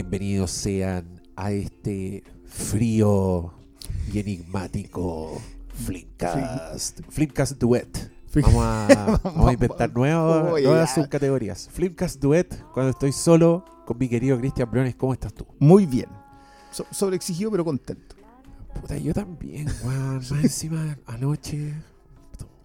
Bienvenidos sean a este frío y enigmático Flimcast. Flimcast Duet. Vamos a, vamos a inventar nuevas, Oye, nuevas ya. subcategorías. Flimcast Duet, cuando estoy solo con mi querido Cristian Briones, ¿cómo estás tú? Muy bien. So- sobreexigido, pero contento. Puta, yo también, weón. Más encima, anoche,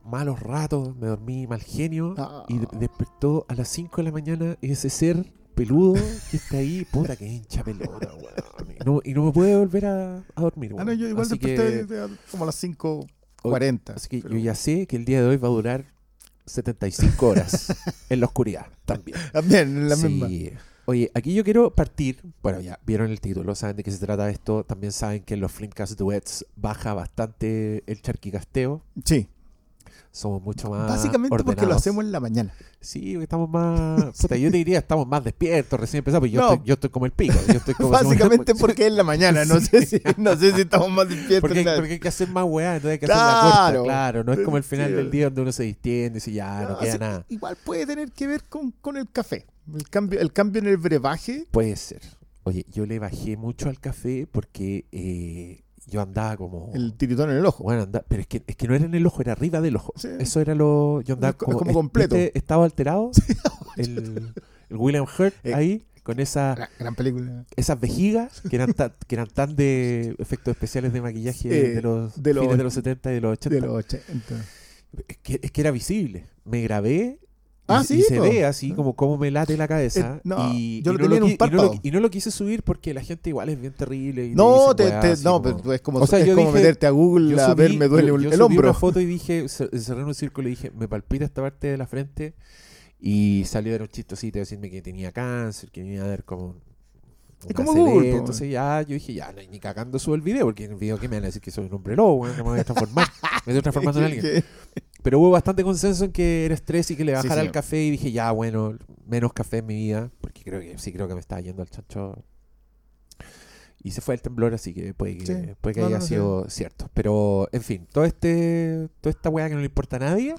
malos ratos, me dormí mal genio Ah. y de- despertó a las 5 de la mañana ese ser peludo que está ahí, puta que hincha pelota, weón. Y no, y no me puede volver a, a dormir, Ah, weón. no, yo igual así desperté que, como a las 5.40. así que pero- yo ya sé que el día de hoy va a durar 75 horas en la oscuridad también. También, en la Sí. misma. Oye, aquí yo quiero partir. Bueno, ya vieron el título, saben de qué se trata esto. También saben que en los Flimcast Duets baja bastante el charquicasteo. Sí. Somos mucho más. Básicamente porque lo hacemos en la mañana. Sí, porque estamos más. Puta, yo te diría, estamos más despiertos, recién empezamos. Yo, No. estoy, yo estoy como el pico. Yo estoy como Básicamente porque es en la mañana. No sé si, no sé si estamos más despiertos. Porque, porque hay que hacer más weá, entonces hay que hacer la Claro. corta, claro. No es como el final Sí. del día donde uno se distiende y dice, ya, no, No, queda nada. Igual puede tener que ver con, con el café. El cambio, el cambio en el brebaje. Puede ser. Oye, yo le bajé mucho al café porque eh, yo andaba como. El tiritón en el ojo. Bueno, anda- pero es que, es que no era en el ojo, era arriba del ojo. Sí. Eso era lo. Yo andaba Es como, es como completo. Estado alterado. el, el William Hurt Eh. ahí, con esa, Gran, gran película. esas vejigas que eran, tan, que eran tan de efectos especiales de maquillaje Eh, de los de los fines de los 70 y de los 80. De los 80. Es, que, es que era visible. Me grabé. Ah, y, sí, se ve así como cómo me late la cabeza. Eh, no, y, yo y lo no tenía en un qui- y no lo- párpado. y no lo quise subir porque la gente igual es bien terrible. y No, te, te, no, como- pero es como, O sea, es yo como dije- meterte a Google a ver, me duele yo- yo el subí hombro. una foto y dije, cer- cerré un círculo y dije, me palpita esta parte de la frente. Y salió de un chistosito a decirme que tenía cáncer, que me iba a dar como. Es como. Google. Entonces ya yo dije, ya, no, ni cagando subo el video, porque en el video que me van a decir que soy un hombre lobo, que me voy a transformar. me estoy transformando en alguien. Pero hubo bastante consenso en que era estrés y que le Sí, bajara sí. el café y dije, ya, bueno, menos café en mi vida, porque creo que sí creo que me estaba yendo al chancho. Y se fue el temblor, así que puede que, Sí. puede que No, haya no, no, sido cierto. Pero, en fin, todo este, toda esta weá que no le importa a nadie.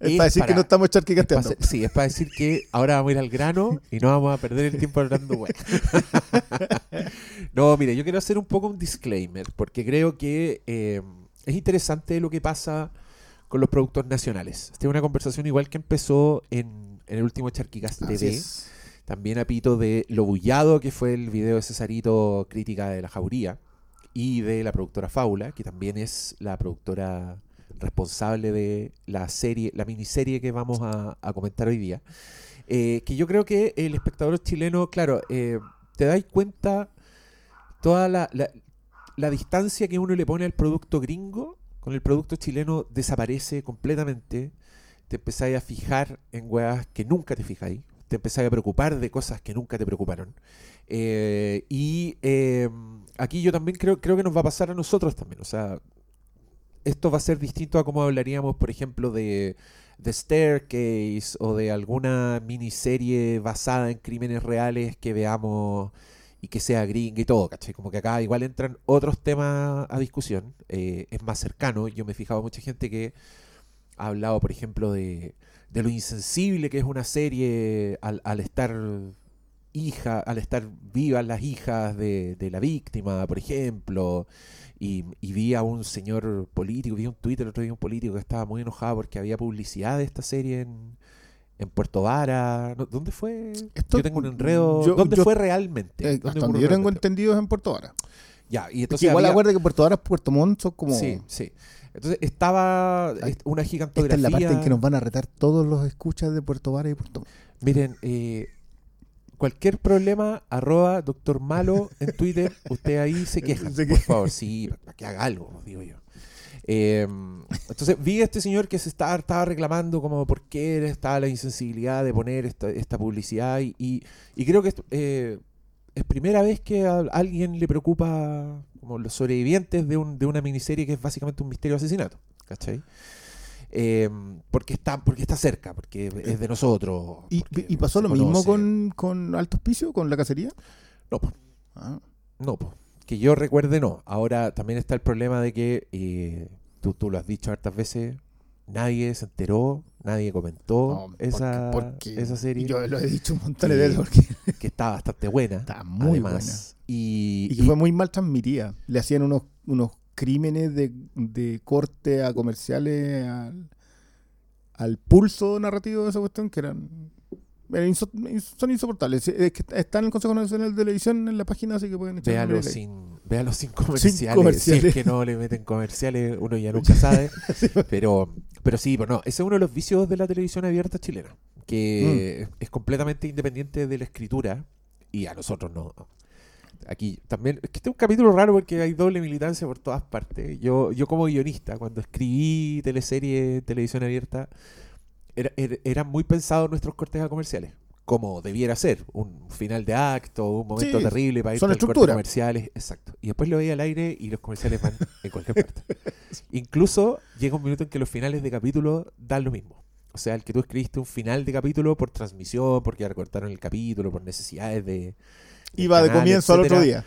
Es Es para decir que no estamos es pa' charquicasteando. hacer- sí, es para decir que ahora vamos a ir al grano y no vamos a perder el tiempo hablando weá. no, mire, yo quiero hacer un poco un disclaimer, porque creo que eh, es interesante lo que pasa con los productos nacionales. Esta es una conversación igual que empezó en, en el último Charquicast TV. es. También a pito de Lo Bullado, que fue el video de Cesarito crítica de la jauría. Y de la productora Fábula, que también es la productora responsable de la serie, la miniserie que vamos a, a comentar hoy día. Eh, que yo creo que el espectador chileno, claro, eh, te dais cuenta toda la, la- la distancia que uno le pone al producto gringo con el producto chileno desaparece completamente. Te empezáis a fijar en weas que nunca te fijáis. Te empezáis a preocupar de cosas que nunca te preocuparon. Eh, y eh, aquí yo también creo, creo que nos va a pasar a nosotros también. O sea, esto va a ser distinto a como hablaríamos, por ejemplo, de The Staircase o de alguna miniserie basada en crímenes reales que veamos y que sea gringa y todo, ¿cachai? Como que acá igual entran otros temas a discusión. eh, es más cercano. Yo me he fijado mucha gente que ha hablado, por ejemplo, de, de lo insensible que es una serie al, al estar hija, al estar vivas las hijas de, de la víctima, por ejemplo. Y, y vi a un señor político, vi un Twitter el otro día un político que estaba muy enojado porque había publicidad de esta serie en, en Puerto Vara. ¿Dónde fue? Esto- yo tengo un enredo. yo- ¿Dónde yo- fue realmente? Eh, ¿Dónde hasta ocurrió donde yo tengo entendido es en Puerto Vara. Ya, y Es entonces igual había- acuerda que Puerto Vara y Puerto Montt son como... Sí, sí. Entonces estaba Ay, una Esta gigantografía. es la parte en que nos van a retar todos los escuchas de Puerto Vara y Puerto. Miren, eh, cualquier problema, arroba doctor malo en Twitter, usted ahí se queja, por favor, sí, para que haga algo, digo yo. Eh, entonces vi a este señor que se estaba, estaba reclamando como por qué estaba la insensibilidad de poner esta, esta publicidad y, y- y creo que eh, es primera vez que a alguien le preocupa como los sobrevivientes de, un- de una miniserie que es básicamente un misterio de asesinato, ¿cachai? Eh, porque está porque está cerca, porque es de nosotros. ¿Y, pasó lo mismo con, con Alto Hospicio, con la cacería? No, po, Ah, no, po. que yo recuerde no. Ahora también está el problema de que, eh, tú, tú lo has dicho hartas veces, nadie se enteró nadie comentó No, esa, porque- esa serie, Yo lo he dicho un montón de veces porque que está bastante buena. está muy además. Buena. Y que fue muy mal transmitida. Le hacían unos, unos crímenes de, de corte a comerciales al, al pulso narrativo de esa cuestión que eran. son insoportables. Es que está en el Consejo Nacional de Televisión en la página, así que pueden echar un véalo break ahí. sin, véalo sin comerciales. Si comerciales. es que no le meten comerciales, uno ya nunca sabe. pero, pero sí, pues no, ese es uno de los vicios de la televisión abierta chilena, que Mm. es completamente independiente de la escritura y a nosotros no. Aquí también, es que este es un capítulo raro porque hay doble militancia por todas partes. Yo, yo como guionista, cuando escribí teleserie, televisión abierta, era, era- eran muy pensados nuestros cortes a comerciales. Como debiera ser, un final de acto, un momento Sí, terrible para ir son estructura. comerciales, exacto. Y después lo veía al aire y los comerciales van en cualquier parte. Incluso llega un minuto en que los finales de capítulo dan lo mismo. O sea, el que tú escribiste un final de capítulo por transmisión, porque ya recortaron el capítulo, por necesidades de. Iba de comienzo al otro día.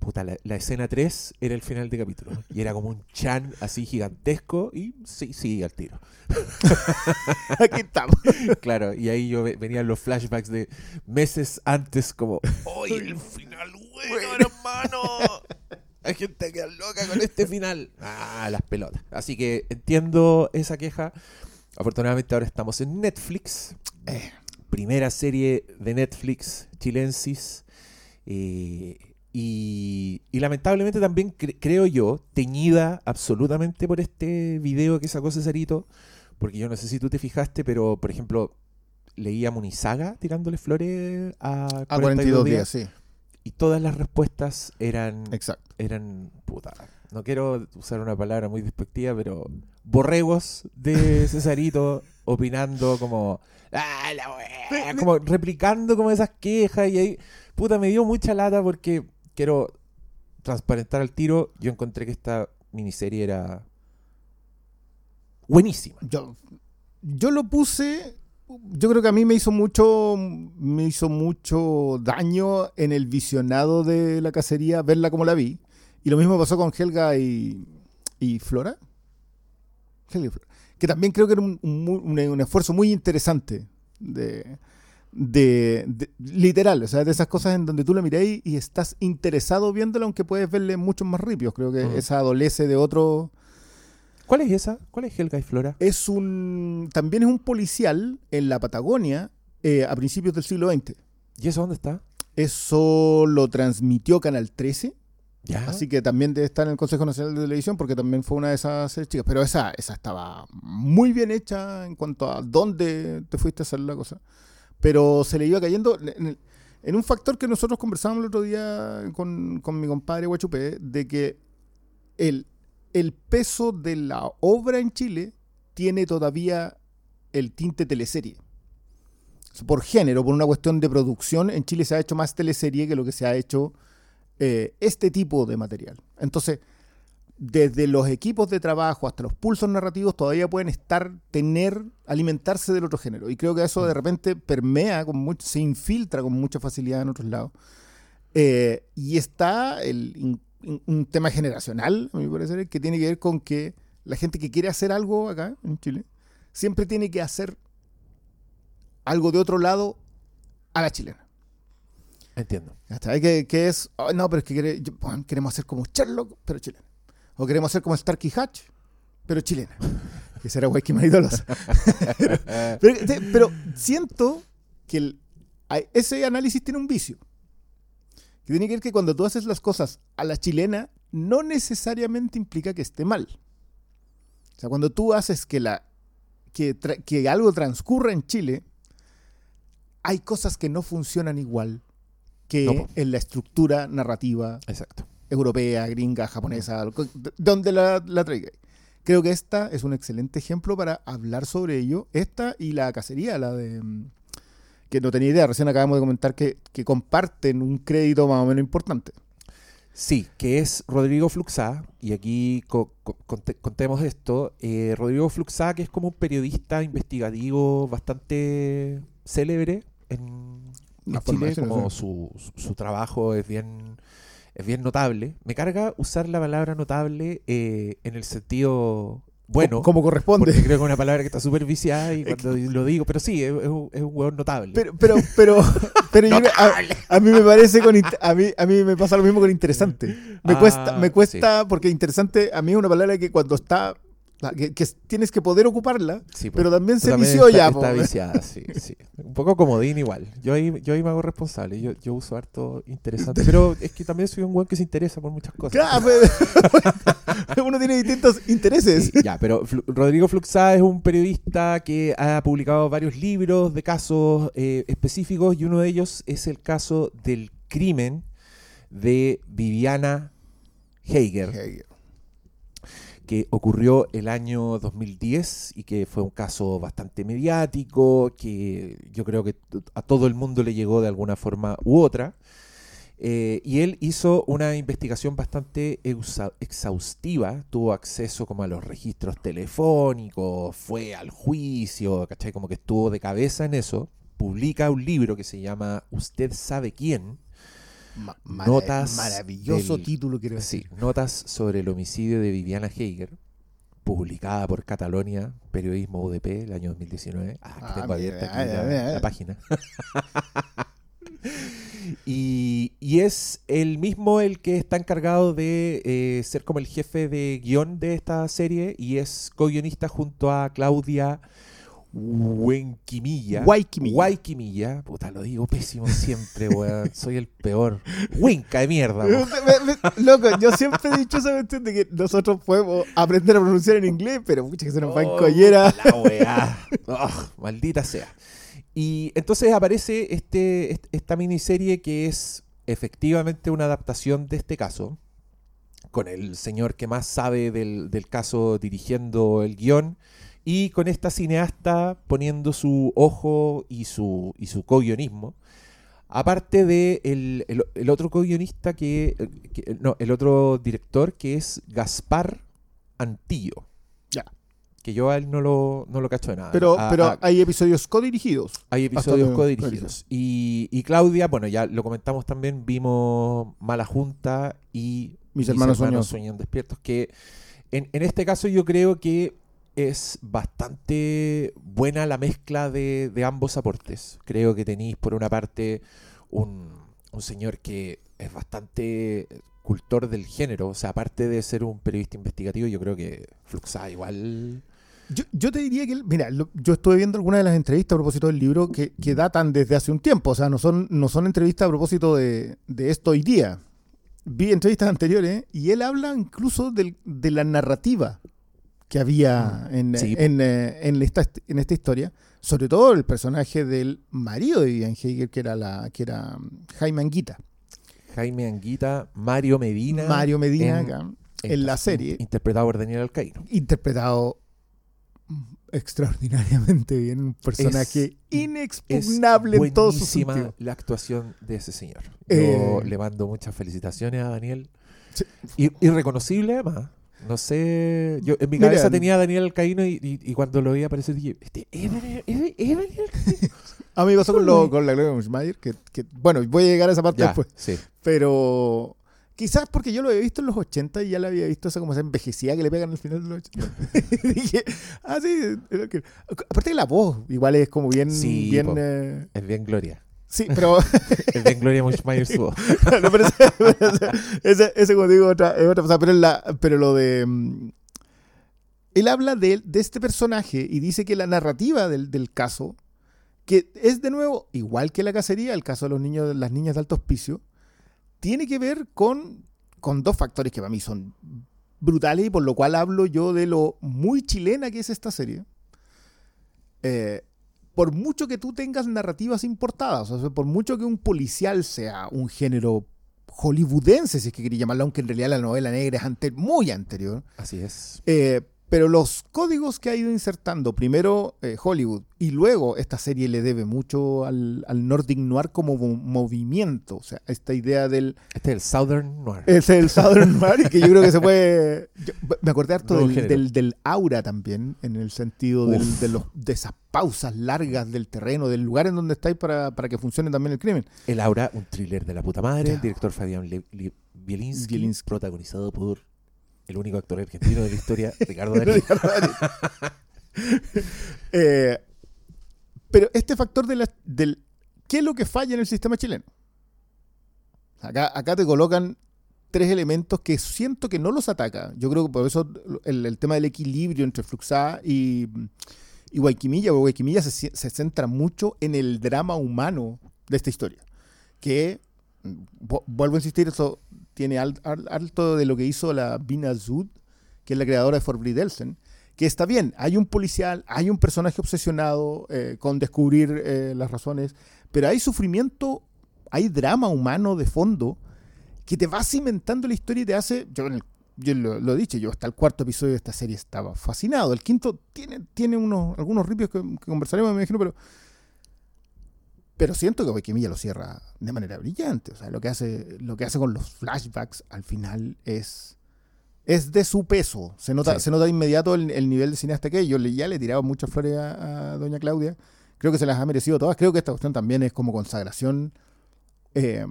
Puta, la, la escena 3 era el final de capítulo. Y era como un chan así gigantesco. Y sí, sí, al tiro. Aquí estamos. Claro, y ahí yo ve- venían los flashbacks de meses antes, como, ¡Oye, el final bueno, hermano! Hay gente que queda loca con este final. Ah, las pelotas. Así que entiendo esa queja. Afortunadamente ahora estamos en Netflix. Eh. Primera serie de Netflix, chilensis. Eh, y, y lamentablemente también cre- creo yo, teñida absolutamente por este video que sacó Cesarito, porque yo no sé si tú te fijaste, pero por ejemplo, leía Munizaga tirándole flores a, A 42 días, sí. y todas las respuestas eran Exacto. eran puta. No quiero usar una palabra muy despectiva, pero borregos de Cesarito opinando como "Ah, la wea", como replicando como esas quejas y ahí puta me dio mucha lata porque quiero transparentar al tiro, yo encontré que esta miniserie era buenísima. Yo, yo lo puse. Yo creo que a mí me hizo mucho. Me hizo mucho daño en el visionado de la cacería, verla como la vi. Y lo mismo pasó con Helga y, Flora. Que también creo que era un- un esfuerzo muy interesante. De, de, de- literal, o sea, de esas cosas en donde tú la miráis y estás interesado viéndola, aunque puedes verle muchos más ripios. Creo que Mm. esa adolece de otro. ¿Cuál es esa? ¿Cuál es Helga y Flora? es un también es un policial en la Patagonia eh, a principios del siglo XX. ¿Y eso dónde está? Eso lo transmitió Canal 13, Ya. así que también debe estar en el Consejo Nacional de Televisión porque también fue una de esas chicas. Pero esa, esa estaba muy bien hecha en cuanto a dónde te fuiste a hacer la cosa. Pero se le iba cayendo en, un factor que nosotros conversábamos el otro día con, con mi compadre Guachupé, de que el, el peso de la obra en Chile tiene todavía el tinte teleserie. Por género, por una cuestión de producción, en Chile se ha hecho más teleserie que lo que se ha hecho eh, este tipo de material. Entonces, desde los equipos de trabajo hasta los pulsos narrativos todavía pueden estar, tener, alimentarse del otro género. Y creo que eso de repente permea, con mucho, se infiltra con mucha facilidad en otros lados. Eh, y está el, in- in- un tema generacional, a mi parecer, que tiene que ver con que la gente que quiere hacer algo acá en Chile siempre tiene que hacer algo de otro lado a la chilena. Entiendo. ¿Cachai? Que, que es, "Oh, no, pero es que queremos hacer como Sherlock, pero chilena. O queremos hacer como Starkey Hatch, pero chilena. Que será guay que Maridolos. pero, pero siento que el- ese análisis tiene un vicio. Que tiene que ver que cuando tú haces las cosas a la chilena, no necesariamente implica que esté mal. O sea, cuando tú haces que, la, que, tra- que algo transcurra en Chile, hay cosas que no funcionan igual que No, en la estructura narrativa Exacto. Europea, gringa, japonesa, donde la, la traiga. Creo que esta es un excelente ejemplo para hablar sobre ello. Esta y la cacería, la de... mm, que no tenía idea, recién acabamos de comentar que, que comparten un crédito más o menos importante. Sí, que es Rodrigo Fluxá, y aquí co- co- conte- contemos esto. eh, Rodrigo Fluxá, que es como un periodista investigativo bastante célebre en, en Chile, como su- su trabajo es bien, es bien notable. Me carga usar la palabra notable eh, en el sentido bueno. Como corresponde. Porque creo que es una palabra que está súper viciada y cuando lo digo, pero sí, es, es un, es un hueón notable. Pero, pero, pero, pero yo- a, a mí me parece con a mí, a mí me pasa lo mismo con interesante. Me Ah, cuesta, me cuesta, porque interesante a mí es una palabra que cuando está que, que tienes que poder ocuparla, Sí, po. pero también se También vició está, ya. Está po. viciada, sí, sí. Un poco comodín igual. Yo ahí, yo ahí me hago responsable. Yo, yo uso harto interesante. Pero es que también soy un weón que se interesa por muchas cosas. Claro, pues, uno tiene distintos intereses. Sí, ya, pero Rodrigo Fluxá es un periodista que ha publicado varios libros de casos eh, específicos y uno de ellos es el caso del crimen de Viviana Heiger, que ocurrió el año 2010 y que fue un caso bastante mediático, que yo creo que a todo el mundo le llegó de alguna forma u otra. Eh, y él hizo una investigación bastante exhaustiva, tuvo acceso como a los registros telefónicos, fue al juicio, ¿cachai? Como que estuvo de cabeza en eso. Publica un libro que se llama Usted sabe quién, Ma- Notas maravilloso del- título, quiero Sí, decir. Notas sobre el homicidio de Viviana Heiger, publicada por Catalonia, Periodismo UDP, el año 2019. Ah, que Ah, tengo mira, abierta aquí la, mira, la página. y, y es el mismo el que está encargado de eh, ser como el jefe de guion de esta serie y es co-guionista junto a Claudia Huenquimilla. Guayquimilla. Guayquimilla. Puta, lo digo pésimo siempre, weón. Soy el peor. Huenca de mierda, weón. Loco, yo siempre he dicho de que nosotros podemos aprender a pronunciar en inglés, pero mucha que se nos va en Oh, collera. La weá. Ugh, maldita sea. Y entonces aparece este, est- esta miniserie que es efectivamente una adaptación de este caso, con el señor que más sabe del, del caso dirigiendo el guion, y con esta cineasta poniendo su ojo y su, y su co-guionismo. Aparte de el, el- el otro co-guionista que, que- No, el otro director que es Gaspar Antillo. Ya. Que yo a él no lo, no lo cacho de nada. Pero, A- pero a- hay episodios codirigidos. hay episodios codirigidos. Y, y Claudia, bueno, ya lo comentamos también, vimos Mala Junta y Mis hermanos sueñan. sueñan despiertos, que en, en este caso yo creo que es bastante buena la mezcla de, ambos aportes. Creo que tenéis por una parte un, un señor que es bastante cultor del género, o sea, aparte de ser un periodista investigativo, yo creo que Fluxa igual... Yo, yo te diría que, mira, yo estuve viendo algunas de las entrevistas a propósito del libro que, que datan desde hace un tiempo, o sea, no son, no son entrevistas a propósito de, de esto hoy día. Vi entrevistas anteriores y él habla incluso de la narrativa que había en, Sí. en, eh, en esta, en esta historia, sobre todo el personaje del marido de Vivian Heiger, que era, la, que era mm, Jaime Anguita. Jaime Anguita, Mario Medina. Mario Medina, en- acá, en la serie. Interpretado por Daniel Alcaíno. interpretado extraordinariamente bien, un personaje Es inexpugnable en todo su sentido. la actuación de ese señor. Yo Eh, le mando muchas felicitaciones a Daniel. Sí. Y, irreconocible además. No sé, yo en mi Mira, cabeza tenía a Daniel Alcaíno y, y- y cuando lo vi aparecer dije, este, ¿es Daniel, es- es Daniel Alcaíno? A mí me pasó con, lo, con la Gloria Muschmeier, que, que, bueno, voy a llegar a esa parte Ya, después, sí. pero quizás porque yo lo había visto en los 80 y ya la había visto esa como esa envejecida que le pegan al final de los 80. Y dije, ah, sí, aparte que la voz igual es como bien, Sí, bien, po. eh, Es bien Gloria. Sí, pero Es bien Gloria Mushmayer su voz. No, pero ese, pero ese, ese- ese, como digo, otra, es otra cosa. Pero, la, pero lo de. mm, Él habla de, de este personaje y dice que la narrativa del, del caso, que es de nuevo, igual que la cacería, el caso de los niños, las niñas de alto hospicio, tiene que ver con, con dos factores que para mí son brutales y por lo cual hablo yo de lo muy chilena que es esta serie. Eh, por mucho que tú tengas narrativas importadas, o sea, por mucho que un policial sea un género hollywoodense, si es que quería llamarlo, aunque en realidad la novela negra es ante- muy anterior, Así es. eh, pero los códigos que ha ido insertando, primero eh, Hollywood y luego esta serie le debe mucho al, al Nordic Noir como mo- movimiento, o sea, esta idea del... Este es el Southern Noir. Es el Southern Noir y que yo creo que se puede... yo- me acordé harto del, del, del aura también, en el sentido del- de, los, de esas pausas largas del terreno, del lugar en donde estáis para, para que funcione también el crimen. El Aura, un thriller de la puta madre. El director Fabián Bielinski. protagonizado por el único actor argentino de la historia, Ricardo Darín. Eh, pero este factor de la- del... ¿Qué es lo que falla en el sistema chileno? Acá, acá te colocan tres elementos que siento que no los ataca. Yo creo que por eso el, el tema del equilibrio entre Fluxá y, y Guayquimilla, porque Guayquimilla se, se centra mucho en el drama humano de esta historia. Que, mm, vu- vuelvo a insistir, eso tiene al- al- alto de lo que hizo la Bina Zud, que es la creadora de Fort que está bien, hay un policial, hay un personaje obsesionado eh, con descubrir eh, las razones, pero hay sufrimiento, hay drama humano de fondo que te va cimentando la historia y te hace, yo, yo lo, lo he dicho, yo hasta el cuarto episodio de esta serie estaba fascinado, el quinto tiene, tiene unos, algunos ripios que, que conversaremos, me imagino, pero pero siento que Boikimilla lo cierra de manera brillante. O sea, lo que hace, lo que hace con los flashbacks al final es, es de su peso. Se nota, Sí. se nota de inmediato el, el nivel de cineasta que es. Yo le, ya le tiraba muchas flores a, a doña Claudia. Creo que se las ha merecido todas. Creo que esta cuestión también es como consagración eh,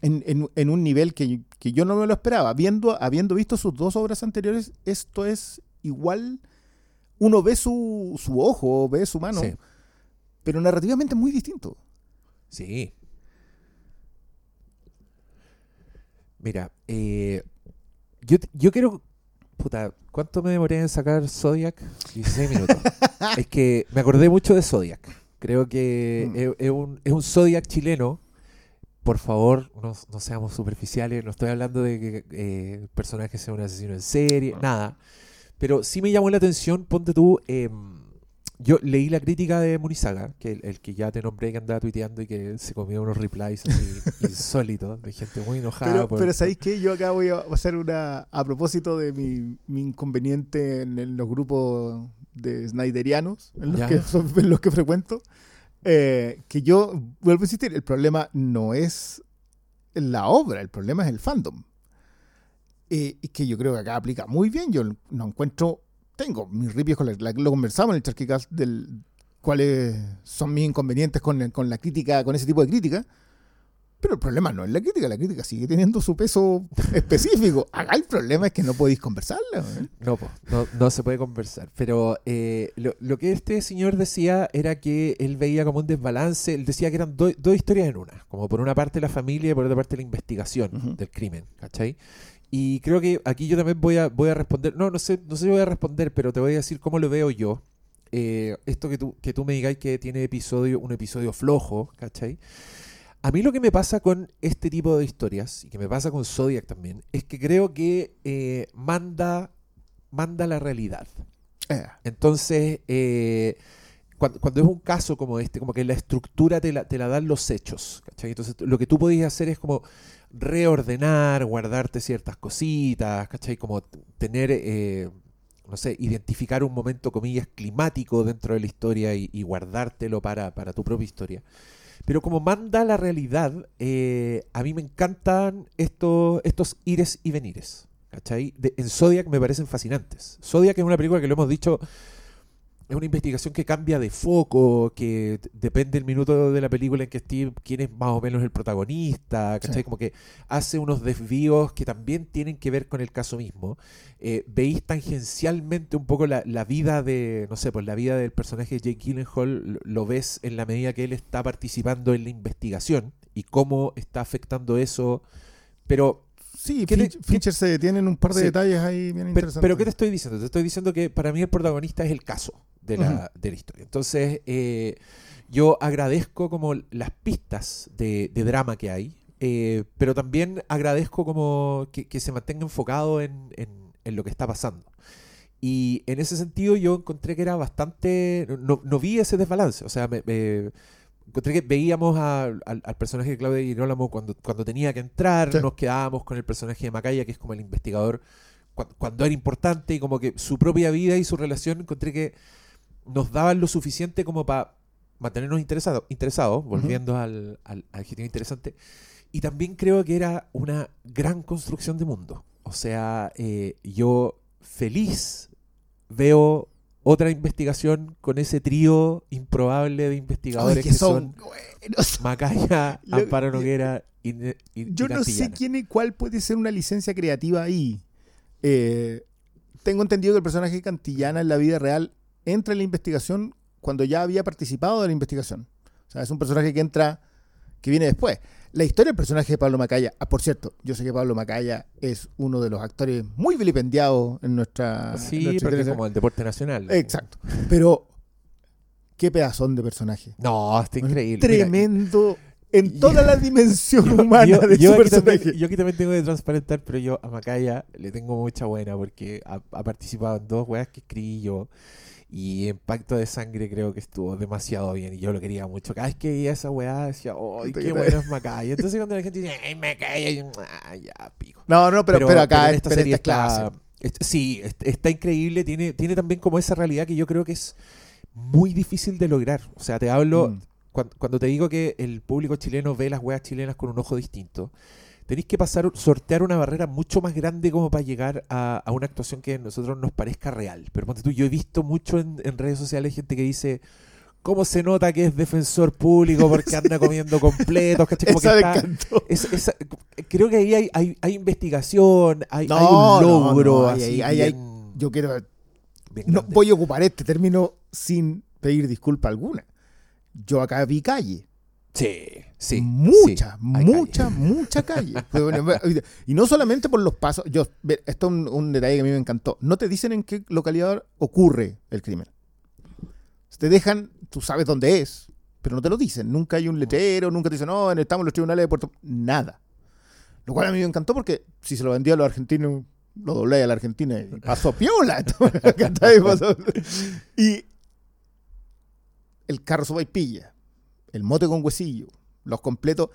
en, en- en un nivel que, que yo no me lo esperaba. Viendo, habiendo visto sus dos obras anteriores, esto es igual. Uno ve su, su ojo, ve su mano, Sí. pero narrativamente muy distinto. Sí. Mira, eh, yo, yo quiero. Puta, ¿cuánto me demoré en sacar Zodiac? 16 minutos. es que me acordé mucho de Zodiac. Creo que Mm. es, es un, es un Zodiac chileno. Por favor, no, no seamos superficiales. No estoy hablando de que eh, el personaje sea un asesino en serie, No. nada. Pero sí me llamó la atención, ponte tú. em, yo leí la crítica de Munizaga, que el, el que ya te nombré que andaba tuiteando y que se comió unos replies así insólitos de gente muy enojada. Pero, por- pero ¿sabéis qué? Yo acá voy a hacer una. A propósito de mi, mi inconveniente en, los grupos de Snyderianos, en los, Ya. que, son- en los que frecuento, eh, que yo vuelvo a insistir: el problema no es la obra, el problema es el fandom. Eh, y que yo creo que acá aplica muy bien. Yo no encuentro. Tengo mis ripios con la, la- lo conversamos en el Charquicast del cuáles son mis inconvenientes con, con la crítica, con ese tipo de crítica. Pero el problema no es la crítica, la crítica sigue teniendo su peso específico. Acá el problema es que no podéis conversarla. ¿eh? No, po, no, no se puede conversar. Pero eh, lo, lo que este señor decía era que él veía como un desbalance. Él decía que eran do- dos historias en una. Como por una parte la familia y por otra parte la investigación del crimen. ¿Cachai? Y creo que aquí yo también voy a, voy a responder. No, no sé, no sé si voy a responder, pero te voy a decir cómo lo veo yo. Eh, esto que tú, que tú me digáis que tiene episodio, un episodio flojo, ¿cachai? A mí lo que me pasa con este tipo de historias, y que me pasa con Zodiac también, es que creo que eh, manda, manda la realidad. Eh, Entonces, cuando, cuando es un caso como este, como que la estructura te la, te la dan los hechos. ¿cachai? Entonces, lo que tú podías hacer es como reordenar, guardarte ciertas cositas, ¿cachai? Como tener, eh, no sé, identificar un momento, comillas, climático dentro de la historia y, y guardártelo para, para tu propia historia. Pero como manda la realidad, eh, a mí me encantan estos, estos ires y venires. ¿Cachai? De- en Zodiac me parecen fascinantes. Zodiac es una película que lo hemos dicho, es una investigación que cambia de foco, que depende del minuto de la película en que esté, quién es más o menos el protagonista, ¿cachai? Sí. Como que hace unos desvíos que también tienen que ver con el caso mismo. Eh, veis tangencialmente un poco la, la vida de, no sé, pues la vida del personaje de Jake Gyllenhaal, lo, ves en la medida que él está participando en la investigación y cómo está afectando eso. Pero sí, ¿Qué te- Finch- Fincher se detiene en un par de Sí. detalles ahí bien Pero, interesantes. pero ¿qué te estoy diciendo? Te estoy diciendo que para mí el protagonista es el caso de la, de la historia. Entonces, eh, yo agradezco como las pistas de, de drama que hay, eh, pero también agradezco como que, que se mantenga enfocado en, en- en lo que está pasando. Y en ese sentido yo encontré que era bastante... No, no vi ese desbalance. O sea, me, me- encontré que veíamos a- al, al personaje de Claudia Girolamo cuando, cuando tenía que entrar, Sí. nos quedábamos con el personaje de Macaya, que es como el investigador cuan- cuando, era importante y como que su propia vida y su relación encontré que nos daban lo suficiente como para mantenernos interesados, interesados volviendo al, al, al adjetivo interesante. Y también creo que era una gran construcción de mundo. O sea, eh, yo feliz veo otra investigación con ese trío improbable de investigadores Ay, que, que son, son buenos. Macaya, Lo- Amparo Noguera y, y- y Yo no sé quién y cuál puede ser una licencia creativa ahí. Eh, tengo entendido que el personaje Cantillana en la vida real entra en la investigación cuando ya había participado de la investigación. O sea, es un personaje que entra, que viene después. La historia del personaje de Pablo Macaya, ah, por cierto, yo sé que Pablo Macaya es uno de los actores muy vilipendiados en nuestra. Sí, en nuestra porque es como el deporte nacional. Exacto. Pero, qué pedazón de personaje. No, está increíble. Mira, Tremendo en toda la dimensión humana yo, de yo su también, personaje. yo aquí también tengo que transparentar, pero yo a Macaya le tengo mucha buena porque ha, ha participado en dos weas que escribí yo. Y en Pacto de Sangre creo que estuvo demasiado bien y yo lo quería mucho. Cada vez que veía esa weá decía, ¡ay, qué bueno es Macaya! Entonces cuando la gente dice, ¡ay, Macaya! yo, "Ah, ya, pico. No, no, pero, pero, acá en es- esta pero serie esta está, sí, est- está increíble. Tiene, tiene también como esa realidad que yo creo que es muy difícil de lograr. O sea, te hablo, Mm. cuan- cuando, te digo que el público chileno ve las weas chilenas con un ojo distinto, tenéis que pasar, sortear una barrera mucho más grande como para llegar a, a una actuación que a nosotros nos parezca real. Pero ponte tú, yo he visto mucho en, en redes sociales gente que dice. ¿Cómo se nota que es defensor público porque anda comiendo completos? ¿cachai? Como que Esa me está- esa- creo que ahí hay, hay, hay investigación, hay, No, hay un logro no, así bien- Yo quiero. No voy a ocupar este término sin pedir disculpa alguna. Yo acá vi calle. Sí, sí. mucha, sí, mucha, calle. mucha calle. Y no solamente por los pasos. Yo, esto es un, un detalle que a mí me encantó. No te dicen en qué localidad ocurre el crimen. Te dejan, tú sabes dónde es, pero no te lo dicen. Nunca hay un letrero, nunca te dicen, no, estamos en los tribunales de Puerto. Nada. Lo cual a mí me encantó porque si se lo vendía a los argentinos, lo doblé a la Argentina y pasó piola. y el carro soba y pilla, el mote con huesillo, los completos.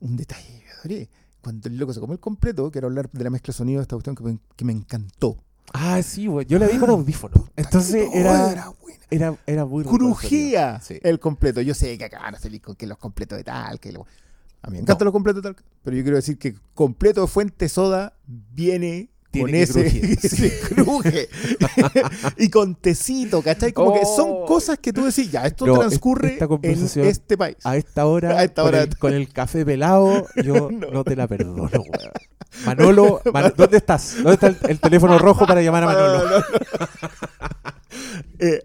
Un detalle. Cuando el loco se comió el completo, quiero hablar de la mezcla de sonido de esta cuestión que me, que me encantó. Ah, sí, güey. Yo la vi con audífono. Entonces era, era buena. era, era muy crujía. Sí. el completo. Yo sé que acá van a salir con que los completos de tal, que lo- A mí me encantan los completos de tal, pero yo quiero decir que completo de Fuente Soda viene Tiene con que ese, cruje. y con tecito, ¿cachai? Como que son Oh. cosas que tú decís, ya, esto No, transcurre esta en este país. A esta hora, A esta con. El, con el café pelado, yo No. no, te la perdono, güey. Manolo, Man- ¿dónde estás? ¿Dónde está el, el teléfono rojo para llamar a Manolo? Eh,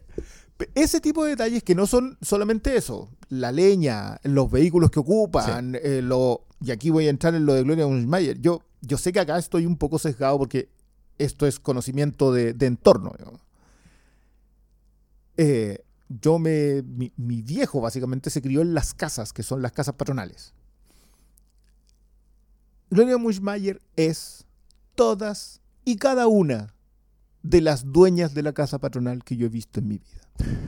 ese tipo de detalles que no son solamente eso, la leña, los vehículos que ocupan, eh, lo, y aquí voy a entrar en lo de Gloria Mayer. Yo, yo sé que acá estoy un poco sesgado porque esto es conocimiento de, de entorno. Eh, yo me, mi, mi viejo básicamente se crió en las casas, que son las casas patronales. Gloria Mushmayer es todas y cada una de las dueñas de la casa patronal que yo he visto en mi vida.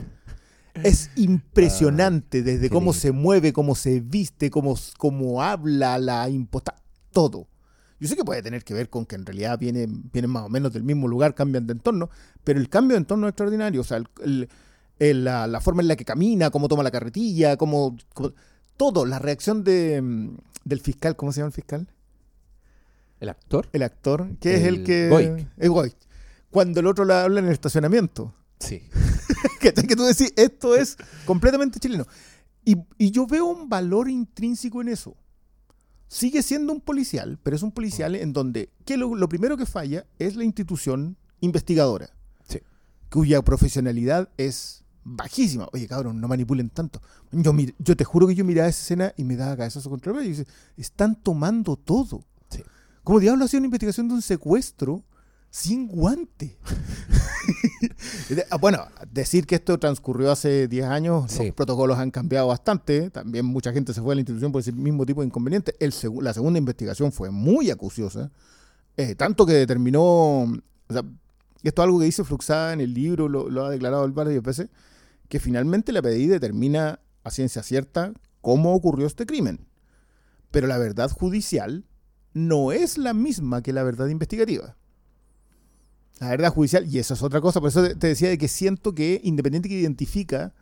Es impresionante desde cómo lindo. se mueve, cómo se viste, cómo, cómo habla, la imposta, todo. Yo sé que puede tener que ver con que en realidad vienen, vienen más o menos del mismo lugar, cambian de entorno, pero el cambio de entorno es extraordinario. O sea, el- el- el- la, la forma en la que camina, cómo toma la carretilla, cómo, cómo- todo, la reacción de, mm, del fiscal, ¿cómo se llama el fiscal? ¿El actor? El actor, que es el que... Goik. El Goik. Cuando el otro le habla en el estacionamiento. Sí. ¿Cachai? que tú decís, esto es completamente chileno. Y, y yo veo un valor intrínseco en eso. Sigue siendo un policial, pero es un policial en donde que lo, lo primero que falla es la institución investigadora, Sí. cuya profesionalidad es bajísima. Oye, cabrón, no manipulen tanto. Yo, mir- yo te juro que yo miraba esa escena y me daba cabezazo contra el y dice, están tomando todo. Sí. Como diablo hacía una investigación de un secuestro sin guante. Ah, bueno, decir que esto transcurrió hace 10 años, Sí. los protocolos han cambiado bastante. También mucha gente se fue a la institución por ese mismo tipo de inconveniente. El la segunda investigación fue muy acuciosa, eh, tanto que determinó. O sea, esto es algo que dice Fluxada en el libro, lo, lo ha declarado él varias veces, que finalmente la PDI determina a ciencia cierta cómo ocurrió este crimen. Pero la verdad judicial no es la misma que la verdad investigativa. La verdad judicial, y eso es otra cosa, por eso te- decía de que siento que Independiente que identifica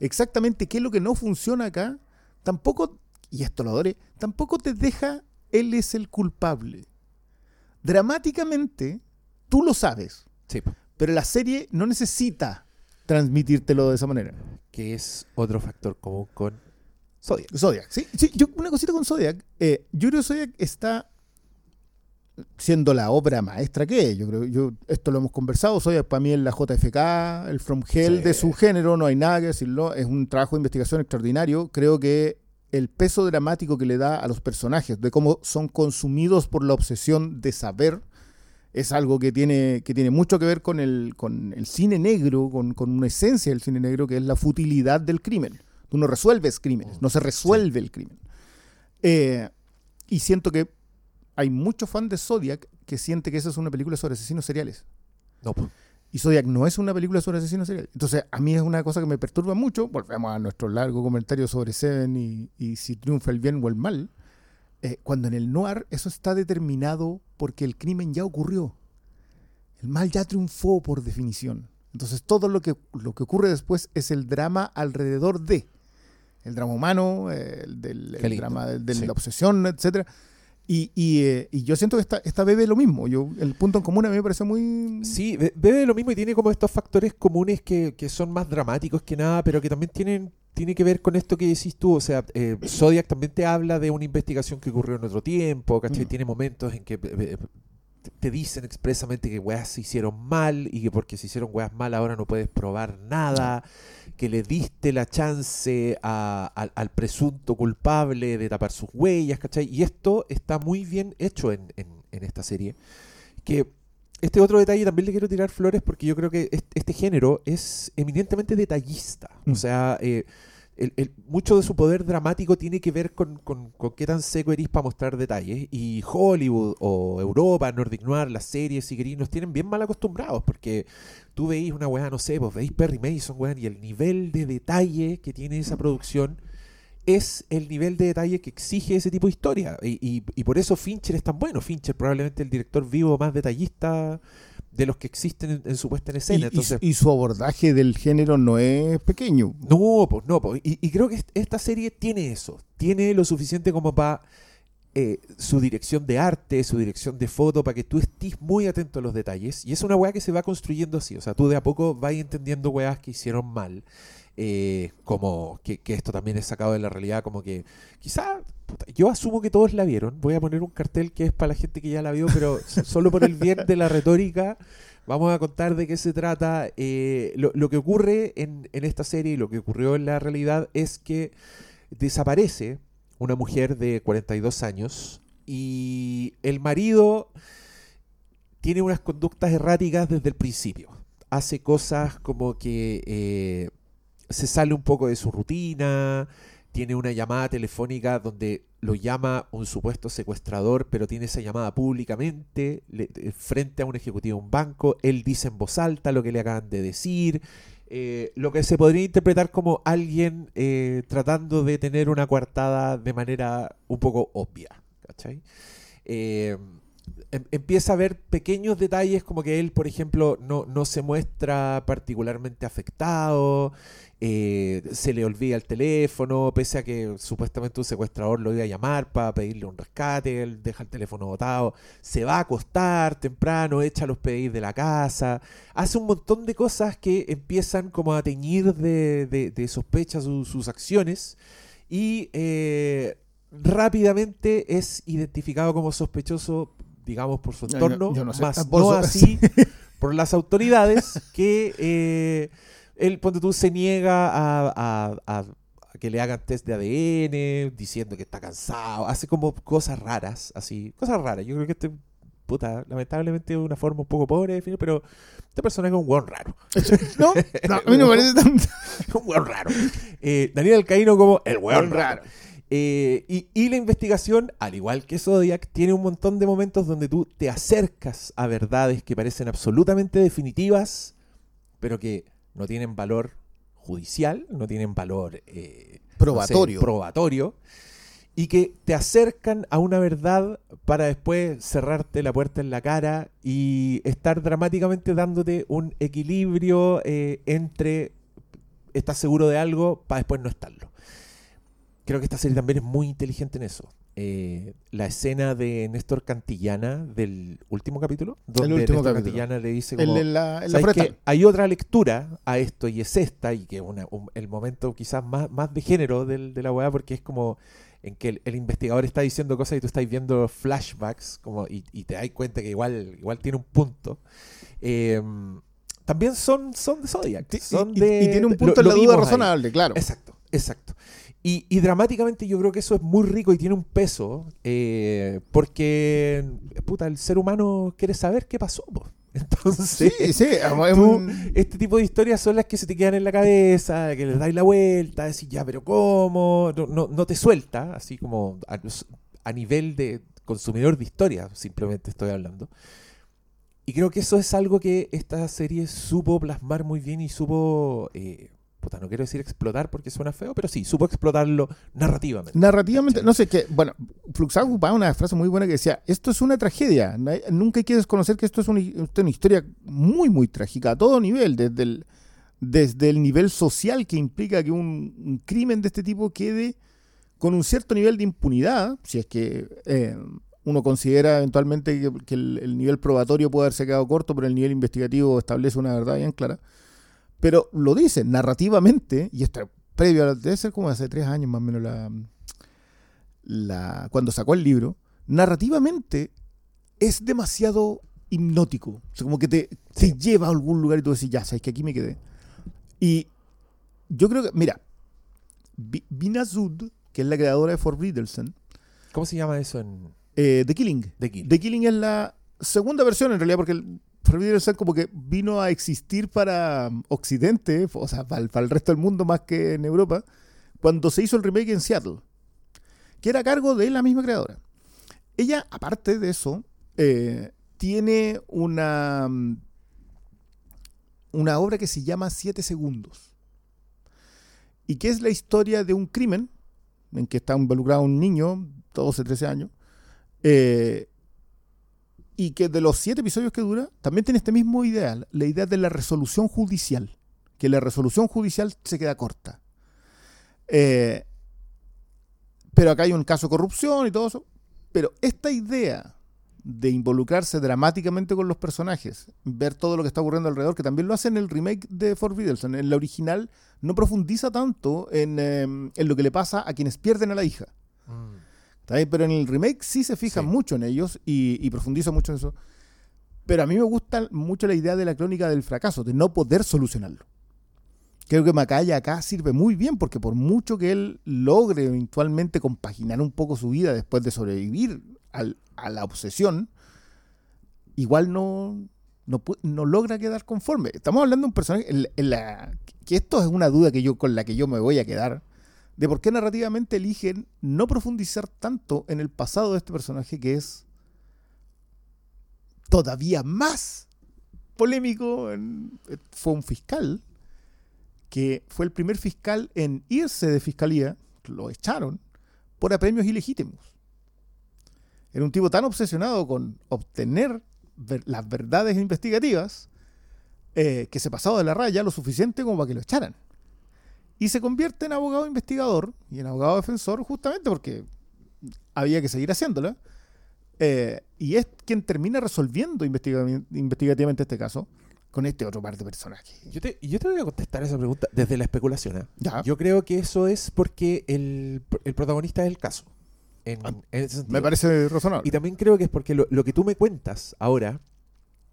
exactamente qué es lo que no funciona acá, tampoco, y esto lo adoré, tampoco te deja él es el culpable. Dramáticamente, tú lo sabes, Sí. pero la serie no necesita transmitírtelo de esa manera. Que es otro factor común con Zodiac. Zodiac, sí, sí, yo una cosita con Zodiac, eh, yo creo que Zodiac está, siendo la obra maestra que es. Yo creo, yo esto lo hemos conversado, soy para mí en la JFK, el From Hell Sí. de su género, no hay nada que decirlo, es un trabajo de investigación extraordinario. Creo que el peso dramático que le da a los personajes, de cómo son consumidos por la obsesión de saber, es algo que tiene, que tiene mucho que ver con el, con el cine negro, con, con una esencia del cine negro, que es la futilidad del crimen. Tú no resuelves crímenes, no se resuelve el crimen. Eh, y siento que hay muchos fans de Zodiac que siente que esa es una película sobre asesinos seriales. No, po. Y Zodiac no es una película sobre asesinos seriales. Entonces, a mí es una cosa que me perturba mucho. Volvemos a nuestro largo comentario sobre Seven y, y si triunfa el bien o el mal. Eh, cuando en el noir eso está determinado porque el crimen ya ocurrió. El mal ya triunfó por definición. Entonces, todo lo que, lo que ocurre después es el drama alrededor de. El drama humano, eh, el, del, el drama de, de Sí. la obsesión, etcétera. Y, y, eh, y yo siento que esta, esta bebe lo mismo. Yo, el punto en común a mí me parece muy. Sí, be- bebe lo mismo y tiene como estos factores comunes que, que son más dramáticos que nada, pero que también tienen tiene que ver con esto que decís tú. O sea, eh, Zodiac también te habla de una investigación que ocurrió en otro tiempo, ¿cachai? Mm. Tiene momentos en que eh, eh, te- dicen expresamente que weas se hicieron mal y que porque se hicieron weas mal ahora no puedes probar nada, que le diste la chance a- al, al presunto culpable de tapar sus huellas, ¿cachai? Y esto está muy bien hecho en, en- en esta serie. Que este otro detalle también le quiero tirar flores porque yo creo que est- este género es eminentemente detallista. Mm. O sea, eh, el- el- mucho de su poder dramático tiene que ver con, qué tan seco eres para mostrar detalles. Y Hollywood o Europa, Nordic Noir, las series y nos tienen bien mal acostumbrados porque tú veis una weá, no sé, vos veis Perry Mason, weón, y el nivel de detalle que tiene esa producción es el nivel de detalle que exige ese tipo de historia. Y- y por eso Fincher es tan bueno. Fincher probablemente el director vivo más detallista de los que existen en, en su puesta en escena. y- Entonces, y su abordaje del género no es pequeño. no, pues no, pues. Y, y creo que est- esta serie tiene eso. Tiene lo suficiente como para su dirección de arte, su dirección de foto, para que tú estés muy atento a los detalles. Y es una weá que se va construyendo así. O sea, tú de a poco vas entendiendo weas que hicieron mal. Eh, como que, que esto también es sacado de la realidad, como que quizá, puta, yo asumo que todos la vieron. Voy a poner un cartel que es para la gente que ya la vio, pero solo por el bien de la retórica. Vamos a contar de qué se trata. Eh, lo, lo que ocurre en, en esta serie y lo que ocurrió en la realidad es que desaparece una mujer de 42 años y el marido tiene unas conductas erráticas desde el principio. Hace cosas como que eh, se sale un poco de su rutina, tiene una llamada telefónica donde lo llama un supuesto secuestrador, pero tiene esa llamada públicamente eh, frente a un ejecutivo de un banco. Él dice en voz alta lo que le acaban de decir. eh, lo que se podría interpretar como alguien eh, tratando de tener una coartada de manera un poco obvia. ¿cachai? Em- empieza a ver pequeños detalles como que él, por ejemplo, no, no se muestra particularmente afectado, eh, se le olvida el teléfono, pese a que supuestamente un secuestrador lo iba a llamar para pedirle un rescate, él deja el teléfono botado, se va a acostar temprano, echa los pedidos de la casa, hace un montón de cosas que empiezan como a teñir de, de, de sospecha su- sus acciones y eh, rápidamente es identificado como sospechoso, digamos, por su yo- entorno, yo no sé, más no así por las autoridades que eh, él, ponte tú, se niega a, a- a- a que le hagan test de ADN, diciendo que está cansado, hace como cosas raras, así, cosas raras. Yo creo que este, puta, lamentablemente es una forma un poco pobre de definir, pero este personaje es un hueón raro. No, no, a mí no me parece tan. un hueón raro. Eh, Daniel Alcaíno como el hueón Hueón raro. raro. Eh, y, y la investigación, al igual que Zodiac, tiene un montón de momentos donde tú te acercas a verdades que parecen absolutamente definitivas, pero que no tienen valor judicial, no tienen valor eh, no sé, Probatorio. probatorio, y que te acercan a una verdad para después cerrarte la puerta en la cara y estar dramáticamente dándote un equilibrio eh, entre estás seguro de algo para después no estarlo. Creo que esta serie también es muy inteligente en eso. Eh, la escena de Néstor Cantillana del último capítulo, donde último Néstor capítulo. Cantillana le dice En como, en la, en. Hay otra lectura a esto y es esta, y que es una- un- el momento quizás más, más de género del- de la weá, porque es como en que el, el investigador está diciendo cosas y tú estás viendo flashbacks como, y, y te das cuenta que igual, igual tiene un punto. Eh, también son, son de Zodiac. Son y, de, y tiene un lo- punto en lo la duda ahí. razonable, claro. Exacto, exacto. Y, y dramáticamente yo creo que eso es muy rico y tiene un peso, eh, porque, puta, el ser humano quiere saber qué pasó. po. Entonces, Sí, sí. es tú- este tipo de historias son las que se te quedan en la cabeza, que les dais la vuelta, decís, ya, pero ¿cómo? No, no, no te suelta, así como a, a nivel de consumidor de historia, simplemente estoy hablando. Y creo que eso es algo que esta serie supo plasmar muy bien y supo, eh, puta, no quiero decir explotar porque suena feo, pero sí, supo explotarlo narrativamente. Narrativamente, ¿Cachai? no sé qué. Bueno, Fluxag ocupaba una frase muy buena que decía: Esto es una tragedia. Nunca hay que desconocer que esto es una, historia muy, muy trágica a todo nivel. Desde el, desde el nivel social que implica que un, un crimen de este tipo quede con un cierto nivel de impunidad, si es que eh, uno considera eventualmente que, que el, el nivel probatorio puede haberse quedado corto, pero el nivel investigativo establece una verdad bien clara. Pero lo dice narrativamente, y esto es previo, a, debe ser como hace tres años más o menos la, la, cuando sacó el libro, narrativamente es demasiado hipnótico. O sea, como que te, te lleva a algún lugar y tú decís, ya, sabes que aquí me quedé. Y yo creo que, mira, Vina Zud, que es la creadora de Fort Riddleson, ¿Cómo se llama eso en eh, The Killing. The Kill? The Killing es la segunda versión en realidad, porque el Fort Riddleson como que vino a existir para um, Occidente, o sea, para, el- para el resto del mundo más que en Europa, cuando se hizo el remake en Seattle, que era a cargo de la misma creadora. Ella, aparte de eso, eh, tiene una, mm, una obra que se llama Siete Segundos, y que es la historia de un crimen en que está involucrado un niño, 12, 13 años, eh, y que de los siete episodios que dura, también tiene este mismo ideal, la idea de la resolución judicial, que la resolución judicial se queda corta. Eh, pero acá hay un caso de corrupción y todo eso. Pero esta idea de involucrarse dramáticamente con los personajes, ver todo lo que está ocurriendo alrededor, que también lo hace en el remake de Fort Riddleson, en la original no profundiza tanto en, eh, en lo que le pasa a quienes pierden a la hija. Mm. Pero en el remake sí se fija Sí. mucho en ellos y, y profundiza mucho en eso. Pero a mí me gusta mucho la idea de la crónica del fracaso, de no poder solucionarlo. Creo que Macaya acá sirve muy bien porque por mucho que él logre eventualmente compaginar un poco su vida después de sobrevivir al- a la obsesión, igual no, no, logra quedar conforme. Estamos hablando de un personaje en la- en la- que esto es una duda que yo con la que yo me voy a quedar de por qué narrativamente eligen no profundizar tanto en el pasado de este personaje que es todavía más polémico. en- fue un fiscal que fue el primer fiscal en irse de fiscalía, lo echaron por apremios ilegítimos. Era un tipo tan obsesionado con obtener las verdades investigativas eh, que se pasaba de la raya lo suficiente como para que lo echaran. Y se convierte en abogado investigador y en abogado defensor justamente porque había que seguir haciéndola. Eh, y es quien termina resolviendo investiga- investigativamente este caso con este otro par de personajes. Yo te, yo te voy a contestar esa pregunta desde la especulación. ¿eh? Ya, Yo creo que eso es porque el, el protagonista es el caso. En, Ah, en ese sentido. me parece razonable. Y también creo que es porque lo, lo que tú me cuentas ahora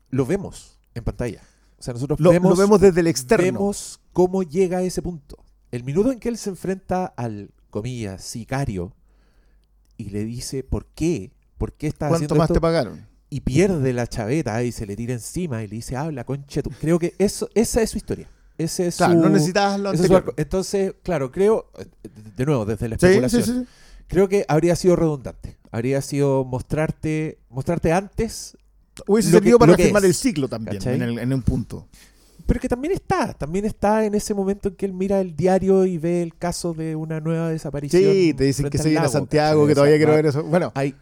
lo vemos en pantalla. O sea, nosotros Lo, vemos, lo vemos desde el externo. vemos cómo llega a ese punto. El minuto en que él se enfrenta al, comillas, sicario y le dice por qué, por qué estás ¿Cuánto haciendo más esto? te pagaron? y pierde la chaveta y se le tira encima y le dice, habla, conche. tú". Creo que eso, esa es su historia. Ese es Claro, su, no necesitabas lo su anterior. arco. Entonces, claro, creo, eh, de nuevo, desde la especulación, sí, sí. creo que habría sido redundante. Habría sido mostrarte, mostrarte antes, Hubiese servido para reafirmar el ciclo también, en, el- en un punto. Pero que también está, también está en ese momento en que él mira el diario y ve el caso de una nueva desaparición. Sí, te dicen que se viene a Santiago, que todavía quiero ver eso. Bueno, Hay,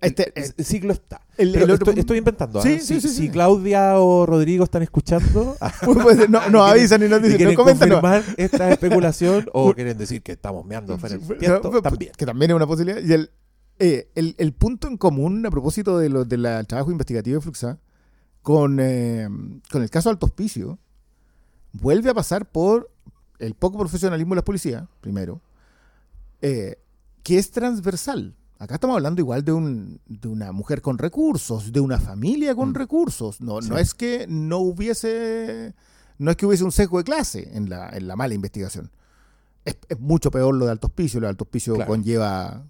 este, el, ciclo está. el, el otro estoy, estoy inventando. ¿ah? Sí, si, sí, sí, si. Claudia o Rodrigo están escuchando, Pues, no, nos avisan y nos y dicen, no quieren comentan. no. confirmar esta especulación o quieren decir que estamos meando tiesto, pero- también. Que también es una posibilidad. Y el, eh, el, el punto en común a propósito de lo, del trabajo investigativo de Fluxa con, eh, con el caso Alto Hospicio vuelve a pasar por el poco profesionalismo de las policías, primero, eh, que es transversal. Acá estamos hablando igual de, un, de una mujer con recursos, de una familia con Mm. recursos. No, Sí. no es que no hubiese. No es que hubiese un sesgo de clase en la, en la mala investigación. Es, es mucho peor lo de Alto Hospicio. Lo de Alto Hospicio Claro. conlleva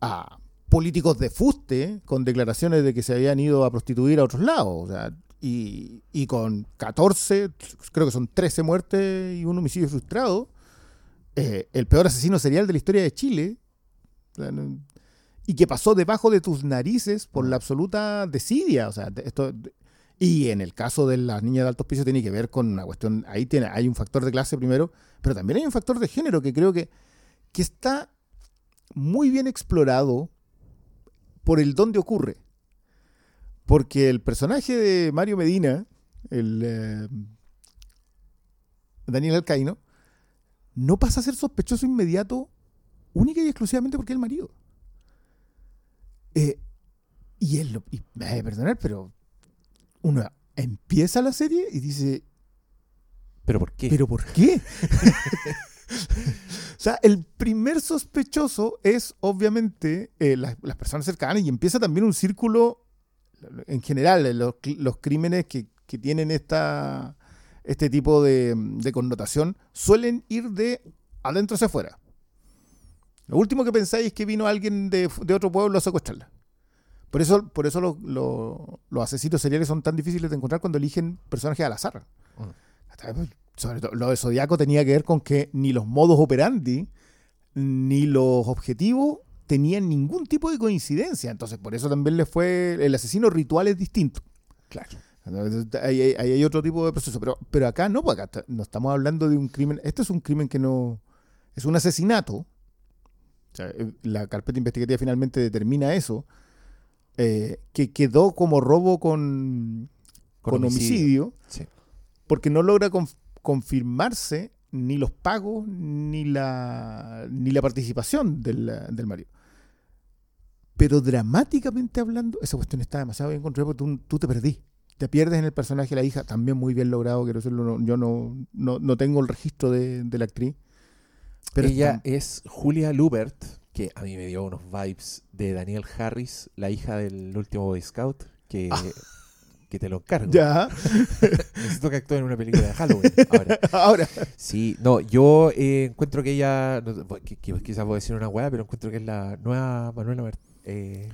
a políticos de fuste con declaraciones de que se habían ido a prostituir a otros lados. O sea, y, y con 14, creo que son 13 muertes y un homicidio frustrado. eh, el peor asesino serial de la historia de Chile. Y que pasó debajo de tus narices por la absoluta desidia. O sea, esto. Y en el caso de las niñas de alto hospicio tiene que ver con una cuestión, ahí tiene, hay un factor de clase primero, pero también hay un factor de género que creo que, que está muy bien explorado por el dónde ocurre. Porque el personaje de Mario Medina, el eh, Daniel Alcaino, no pasa a ser sospechoso inmediato única y exclusivamente porque es el marido. Eh, y él, lo- y me a perdonar, pero uno empieza la serie y dice, ¿Pero por qué? ¿pero por qué? o sea, el primer sospechoso es obviamente eh, las, las personas cercanas y empieza también un círculo, en general, eh, los, crímenes que, que tienen esta, este tipo de, de connotación suelen ir de adentro hacia afuera. Lo último que pensáis es que vino alguien de, de otro pueblo a secuestrarla. Por eso, por eso los, los- los asesinos seriales son tan difíciles de encontrar cuando eligen personajes al azar. Mm. Sobre todo, lo de Zodíaco tenía que ver con que ni los modos operandi ni los objetivos tenían ningún tipo de coincidencia. Entonces, por eso también le fue. El asesino ritual es distinto. Claro. Ahí hay, otro tipo de proceso. Pero, pero acá no, porque acá no estamos hablando de un crimen. Este es un crimen que no. Es un asesinato. O sea, eh, la carpeta investigativa finalmente determina eso. eh, que quedó como robo con, con, homicidio, Sí. porque no logra conf- confirmarse ni los pagos ni la, ni la participación del, del marido. Pero dramáticamente hablando, esa cuestión está demasiado bien construida porque tú, tú te perdí. Te pierdes en el personaje de la hija, también muy bien logrado, quiero decirlo, no- yo no, no, no tengo el registro de, de la actriz. Pero Ella está- es Julia Lubert, que a mí me dio unos vibes de Daniel Harris, la hija del último Boy Scout, que, que te lo encargo. ya, Necesito que actúe en una película de Halloween ahora. ahora. Sí, no, yo eh, encuentro que ella, que- que quizás voy a decir una weá, pero encuentro que es la nueva Manuela Mar- eh,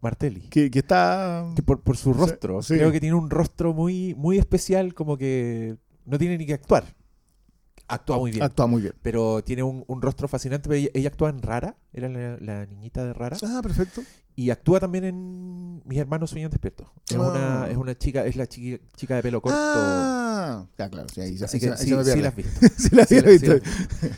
Martelli. Que, que está. Que por, por su rostro, sí. creo que tiene un rostro muy, muy especial, como que no tiene ni que actuar. Actúa muy bien. Actúa muy bien. pero tiene un, un rostro fascinante. Ella, ella actúa en Rara, era la, la niñita de Rara. Ah, perfecto. Y actúa también en Mis hermanos sueñan despiertos. Es, Ah. una, es una chica, es la chiqui- chica de pelo corto. Ah, ya, claro. Sí, ahí, Así ahí que ahí sí, sí pierde. la has visto. Sí la Sí, sí visto.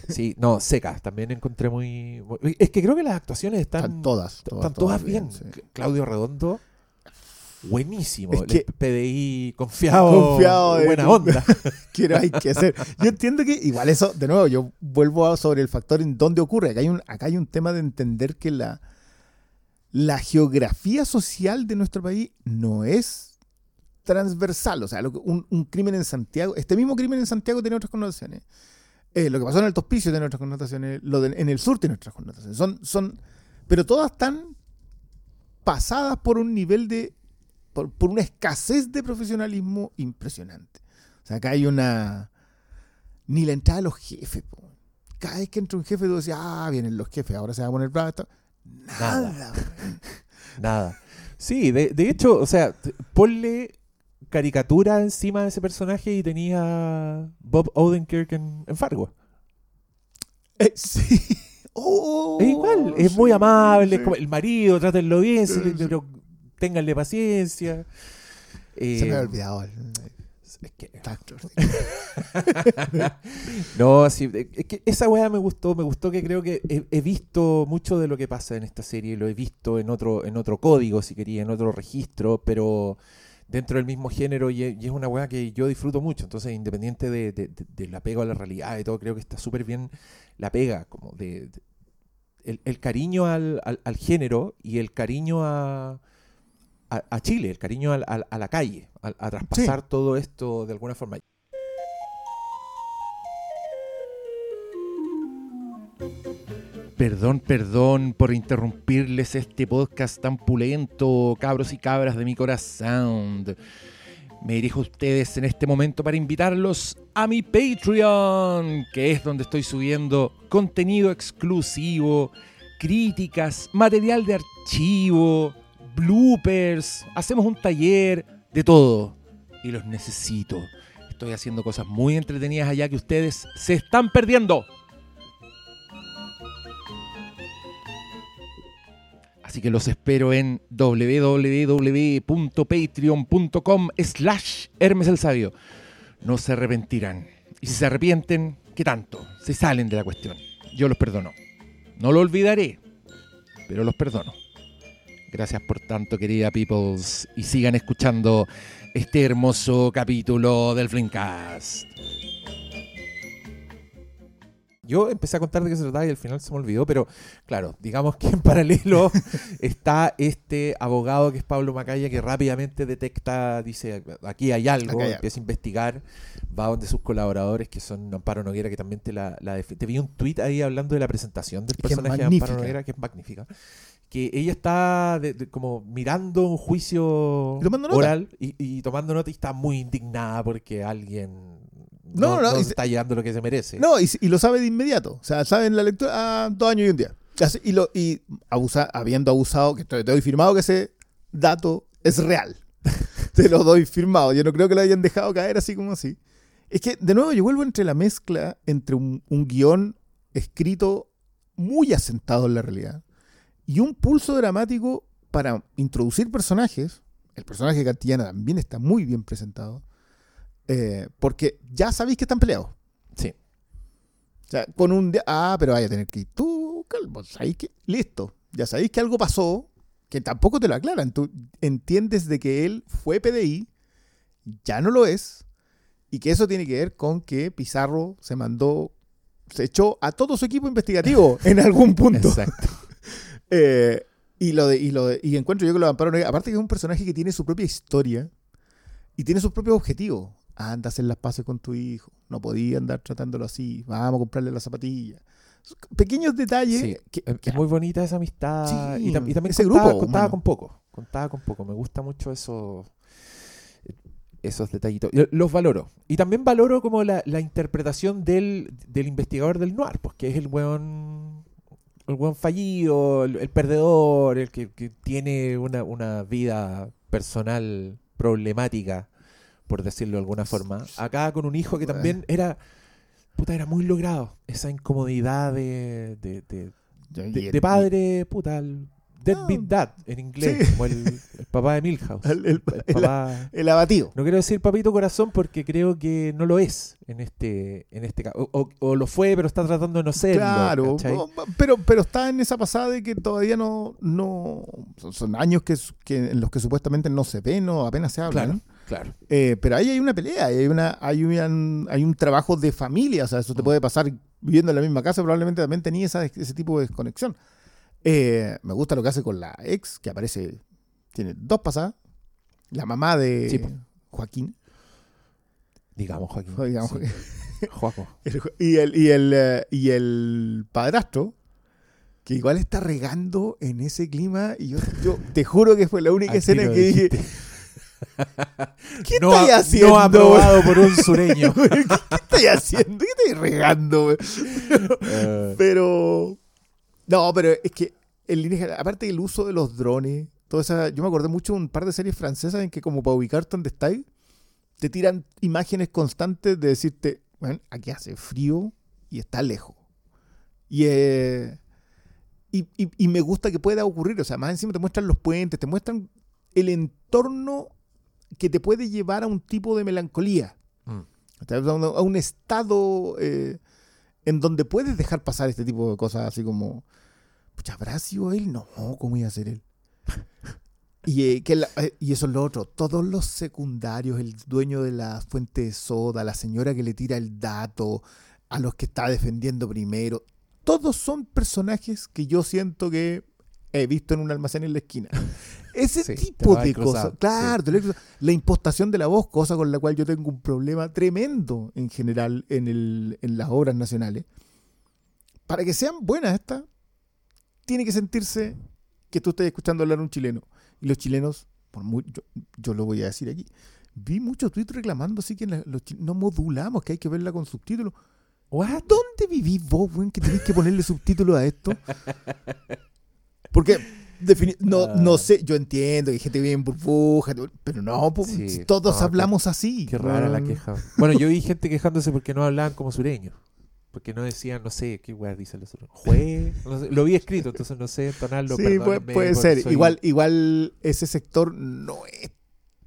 Sí, no, seca. También encontré muy, muy- Es que creo que las actuaciones están, Están todas. están todas bien. sí. Claudio Redondo, buenísimo. Es El PDI confiado, Confiado en- buena onda. Quiero, hay que hacer. Yo entiendo que igual eso, de nuevo, yo vuelvo a sobre el factor en dónde ocurre. Acá hay un, acá hay un tema de entender que la, la geografía social de nuestro país no es transversal. O sea, un, crimen en Santiago, este mismo crimen en Santiago tiene otras connotaciones. Eh, lo que pasó en el Tospicio tiene otras connotaciones. Lo de- en el sur tiene otras connotaciones. Son, son, pero todas están pasadas por un nivel de. Por, por una escasez de profesionalismo impresionante. O sea, acá hay una. Ni la entrada de los jefes. po. Cada vez que entra un jefe, tú decías, ah, vienen los jefes, ahora se va a poner bravo. Esto". Nada. Nada. Sí, de, de hecho, o sea, ponle caricatura encima de ese personaje y tenía Bob Odenkirk en, en Fargo. Eh, sí. Oh, es igual, es sí, muy amable, es como el marido, trátenlo bien, sí. pero ténganle paciencia. Eh, Se me había olvidado. Es que- no, sí, es que esa weá me gustó, me gustó que creo que he, he visto mucho de lo que pasa en esta serie, lo he visto en otro, en otro código, si quería, en otro registro, pero dentro del mismo género y, es- una weá que yo disfruto mucho, entonces independiente de, de, de- del apego a la realidad y todo, creo que está súper bien la pega, como de, de- el, el cariño al, al, al género y el cariño a, a, a Chile, el cariño a la calle, a, a traspasar todo esto de alguna forma. Perdón, perdón por interrumpirles este podcast tan pulento, cabros y cabras de mi corazón. Me dirijo a ustedes en este momento para invitarlos a mi Patreon, que es donde estoy subiendo contenido exclusivo, críticas, material de archivo, bloopers, hacemos un taller, de todo. Y los necesito. Estoy haciendo cosas muy entretenidas allá que ustedes se están perdiendo. Así que los espero en www.patreon.com slash Hermes el Sabio. No se arrepentirán. Y si se arrepienten, ¿qué tanto? Se salen de la cuestión. Yo los perdono. No lo olvidaré, pero los perdono. Gracias por tanto, querida Peoples. Y sigan escuchando este hermoso capítulo del Flimcast. Yo empecé a contar de qué se trataba y al final se me olvidó, pero claro, digamos que en paralelo está este abogado que es Pablo Macaya que rápidamente detecta, dice, aquí hay algo, empieza a investigar, va donde sus colaboradores que son Amparo Noguera que también te la, la Te vi un tweet ahí hablando de la presentación del personaje de Amparo Noguera que es magnífica que ella está como mirando un juicio oral y, tomando nota y está muy indignada porque alguien no, no, está llevando lo que se merece. No, y, lo sabe de inmediato. O sea, sabe en la lectura, ah, dos años y un día. Y, lo, y abusa, habiendo abusado, que te doy firmado que ese dato es real. te lo doy firmado. Yo no creo que lo hayan dejado caer así como así. Es que, de nuevo, yo vuelvo entre la mezcla entre un, un guion escrito muy asentado en la realidad y un pulso dramático para introducir personajes. El personaje de Cantillana también está muy bien presentado. Eh, porque ya sabéis que están peleados. Sí. O sea, con un. Ah, pero vaya a tener que ir tú. ¿Sabéis que? Listo. Ya sabéis que algo pasó que tampoco te lo aclaran. Tú entiendes de que él fue PDI, ya no lo es, y que eso tiene que ver con que Pizarro se mandó, se echó a todo su equipo investigativo en algún punto. Exacto. Eh, y lo de, y lo y encuentro yo que lo Amparo aparte que es un personaje que tiene su propia historia y tiene sus propios objetivos. Anda a hacer las paces con tu hijo. No podía andar tratándolo así. Vamos a comprarle la zapatilla. Pequeños detalles. que, es muy bonita esa amistad. y, también ese grupo, contaba con poco. Contaba con poco. Me gusta mucho eso esos detallitos. Los valoro. Y también valoro como la, interpretación del, del, investigador del noir, pues que es el weón el buen fallido, el, perdedor, el que, tiene una, vida personal problemática, por decirlo de alguna forma. Acá con un hijo que también era, puta, era muy logrado. Esa incomodidad de, de, de, padre, puta, Deadbeat Dad en inglés, como el, papá de Milhouse. El, el, abatido. No quiero decir papito corazón porque creo que no lo es en este, en este caso. O, lo fue, pero está tratando de no serlo. Claro, pero, pero está en esa pasada de que todavía no. no son años que, que en los que supuestamente no se ve, no apenas se habla. Claro. Claro. Eh, pero ahí hay una pelea, hay, una, hay, un, hay un trabajo de familia, o sea, eso te mm. puede pasar viviendo en la misma casa, probablemente también tenía ese tipo de desconexión. Eh, me gusta lo que hace con la ex, que aparece, tiene dos pasadas. La mamá de Joaquín. Digamos Joaquín. y, el, y, el, eh, y el padrastro, que igual está regando en ese clima. Y yo, yo te juro que fue la única escena que dije. ¿Qué estoy haciendo? No aprobado por un sureño. ¿Qué, estoy haciendo? ¿Qué estoy regando? Eh. pero no, pero es que línea, aparte del uso de los drones, toda esa, yo me acordé mucho de un par de series francesas en que como para ubicarte donde estáis, te tiran imágenes constantes de decirte, bueno, aquí hace frío y está lejos. Eh, y, y, me gusta que pueda ocurrir, o sea, más encima te muestran los puentes, te muestran el entorno que te puede llevar a un tipo de melancolía, mm. a, un, estado eh, en donde puedes dejar pasar este tipo de cosas así como Pucha, ¿habrá sido él? No, ¿cómo iba a ser él? y, eh, que eh, y eso es lo otro. Todos los secundarios, el dueño de la fuente de soda, la señora que le tira el dato, a los que está defendiendo primero, todos son personajes que yo siento que he visto en un almacén en la esquina. Ese tipo de cosas. Claro, la impostación de la voz, cosa con la cual yo tengo un problema tremendo en general en, el, en las obras nacionales. Para que sean buenas estas, tiene que sentirse que tú estás escuchando hablar a un chileno. Y los chilenos, por muy, yo, yo lo voy a decir aquí, vi muchos tweets reclamando así que los no modulamos, que hay que verla con subtítulos. What? ¿Dónde vivís vos, weón, que tenés que ponerle subtítulos a esto? Porque no, Ah. no sé, yo entiendo que hay gente vive en burbuja, pero no, Sí. si todos No, hablamos así. Qué rara la queja. Bueno, yo vi gente quejándose porque no hablaban como sureños. Porque no decían, no sé, qué weá dicen los sureños. Jue. no sé, lo vi escrito, entonces no sé entonarlo. Sí, puede, ser. soy- Igual, igual ese sector no es,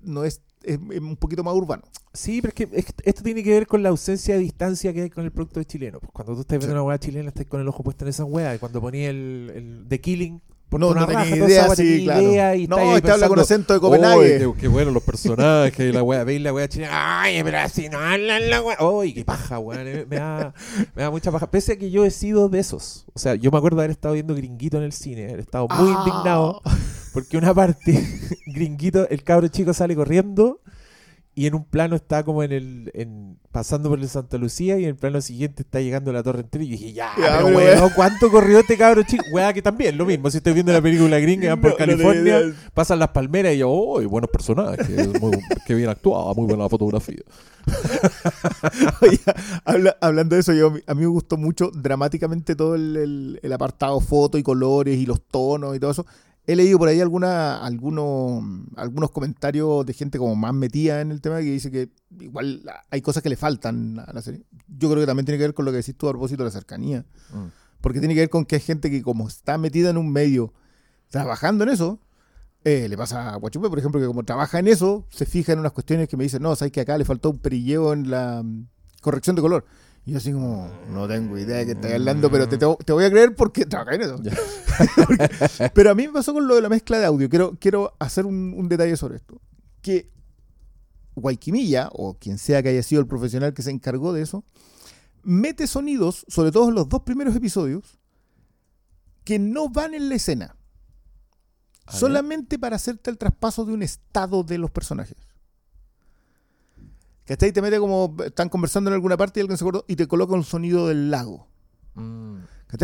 no es, es un poquito más urbano. Sí, pero es que es- esto tiene que ver con la ausencia de distancia que hay con el producto chileno. Pues cuando tú estás viendo Sí. una weá chilena, estás con el ojo puesto en esa weá. Y cuando ponía el, el The Killing, por No, no tenía raja, toda idea, sí, tenía claro. idea y no, ahí este habla con pensando, acento de "Oy, Copenhague. qué, qué bueno los personajes y la weá, veis la weá chilena, ay, pero así no hablan la weá. Uy, qué paja, weá. Me, me da, me da mucha paja. Pese a que yo he sido de esos. O sea, yo me acuerdo de haber estado viendo Gringuito en el cine, haber estado muy Ah. indignado porque una parte, Gringuito, el cabro chico sale corriendo y en un plano está como en el. En, pasando por el Santa Lucía y en el plano siguiente está llegando la Torre Entera. Y dije, ya, Ya, pero weón, ¿cuánto corrió este cabro chico? Weá, que también, lo mismo. Si estoy viendo la película gringa van por No, California, pasan las palmeras y yo, ¡oh! buenos personajes! Muy, qué bien actuado, muy buena fotografía. Oye, habla- hablando de eso, yo, a mí me gustó mucho dramáticamente todo el, el- el apartado foto y colores y los tonos y todo eso. He leído por ahí alguna, algunos, algunos comentarios de gente como más metida en el tema que dice que igual hay cosas que le faltan a la serie. Yo creo que también tiene que ver con lo que decís tú a propósito de la cercanía. Porque tiene que ver con que hay gente que como está metida en un medio trabajando en eso, eh, le pasa a Guachupé, por ejemplo, que como trabaja en eso, se fija en unas cuestiones que me dicen, no, sabes que acá le faltó un perilleo en la mm, corrección de color. Y yo así como, no tengo idea de qué estás hablando, pero te, te- te voy a creer porque trabaja en eso. Porque- pero a mí me pasó con lo de la mezcla de audio. Quiero, quiero hacer un, un detalle sobre esto. Que Guayquimilla, o quien sea que haya sido el profesional que se encargó de eso, mete sonidos, sobre todo en los dos primeros episodios, que no van en la escena. Solamente para hacerte el traspaso de un estado de los personajes. ¿Cachai? Te mete como están conversando en alguna parte y alguien se acordó y te coloca un sonido del lago. Mm.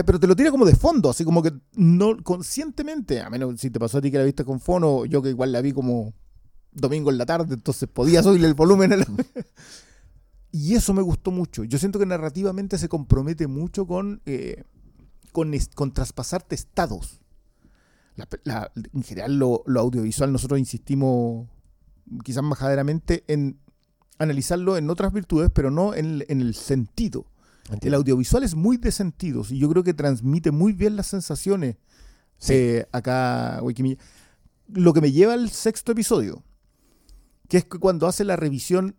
Pero te lo tira como de fondo, así como que no conscientemente, a menos si te pasó a ti que la viste con fono, yo que igual la vi como domingo en la tarde, entonces podía subirle el volumen. a la- y eso me gustó mucho. Yo siento que narrativamente se compromete mucho con, eh, con, con traspasarte estados. La pe- la- en general, lo, lo audiovisual, nosotros insistimos quizás majaderamente en analizarlo en otras virtudes, pero no en, en el sentido. El audiovisual es muy de sentidos y yo creo que transmite muy bien las sensaciones Sí. eh, acá Wikimilla. Lo que me lleva al sexto episodio, que es que cuando hace la revisión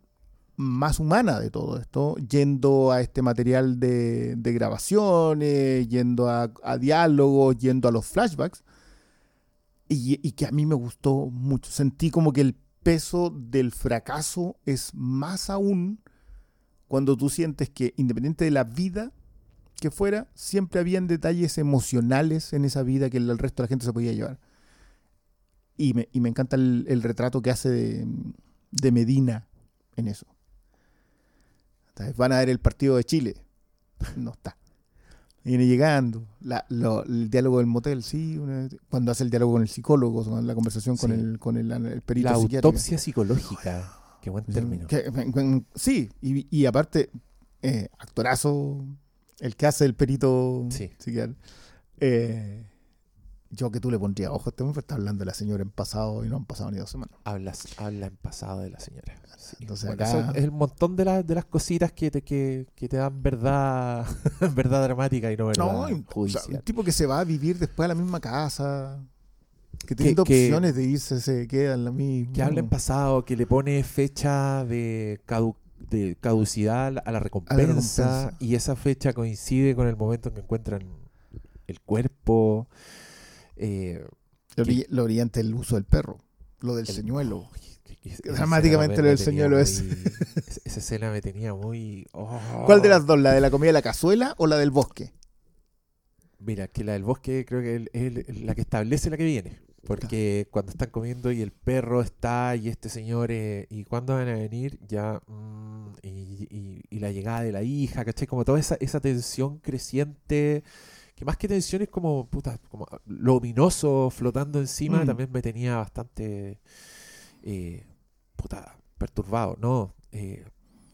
más humana de todo esto, yendo a este material de, de grabaciones, yendo a, a diálogos, yendo a los flashbacks, y, y que a mí me gustó mucho. Sentí como que el peso del fracaso es más aún cuando tú sientes que independiente de la vida que fuera, siempre habían detalles emocionales en esa vida que el resto de la gente se podía llevar. Y me, y me encanta el, retrato que hace de, de Medina en eso. Van a ver el partido de Chile. No está. Viene llegando. La- lo- el diálogo del motel, sí. una- cuando hace el diálogo con el psicólogo, la conversación con, el, con el, el perito La autopsia psicológica. Qué buen término. Que- sí, y, y aparte, eh, actorazo, el que hace el perito Sí. psiquiatra. Eh, yo que tú le pondría ojo este hombre, está hablando de la señora en pasado y no han pasado ni dos semanas. Hablas, habla en pasado de la señora. Sí. Entonces Bueno, acá- es el montón de, las de las cositas que te, que, que te dan verdad, verdad dramática y no verdad No, y- o sea, judicial. un tipo que se va a vivir después a la misma casa, que teniendo que- opciones de irse, se queda en la misma. que habla en pasado, que le pone fecha de, cadu- de caducidad a la, a la recompensa. y esa fecha coincide con el momento en que encuentran el cuerpo. Eh, Lo, bri- lo brillante el uso del perro, lo del el- señuelo. Que- que esa Dramáticamente lo del señuelo es- esa- escena me tenía muy. oh. ¿Cuál de las dos? ¿La de la comida de la cazuela o la del bosque? Mira, que la del bosque creo que es la que establece la que viene. Porque cuando están comiendo y el perro está y este señor, eh, ¿y cuándo van a venir? Ya, mm, y, y- y la llegada de la hija, ¿cachai? Como toda esa, esa tensión creciente que más que tensión es como, puta, como lo ominoso flotando encima, Mm. también me tenía bastante, eh, puta, perturbado. No, eh,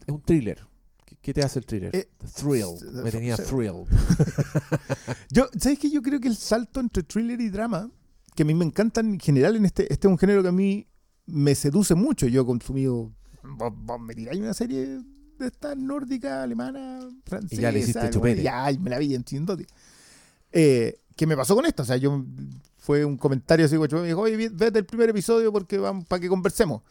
es un thriller. ¿Qué, qué te hace el thriller? Eh, thrill. Me tenía thrill. Yo, ¿sabes qué? Yo creo que el salto entre thriller y drama, que a mí me encantan en general en este, este es un género que a mí me seduce mucho. Yo he consumido, vos, vos me tiráis una serie de esta nórdica, alemana, francesa. ya le hiciste chupete. Ya, y me la vi en. Eh, ¿Qué me pasó con esto? O sea, yo fue un comentario así, guacho, me dijo, oye, vete el primer episodio porque vamos para que conversemos.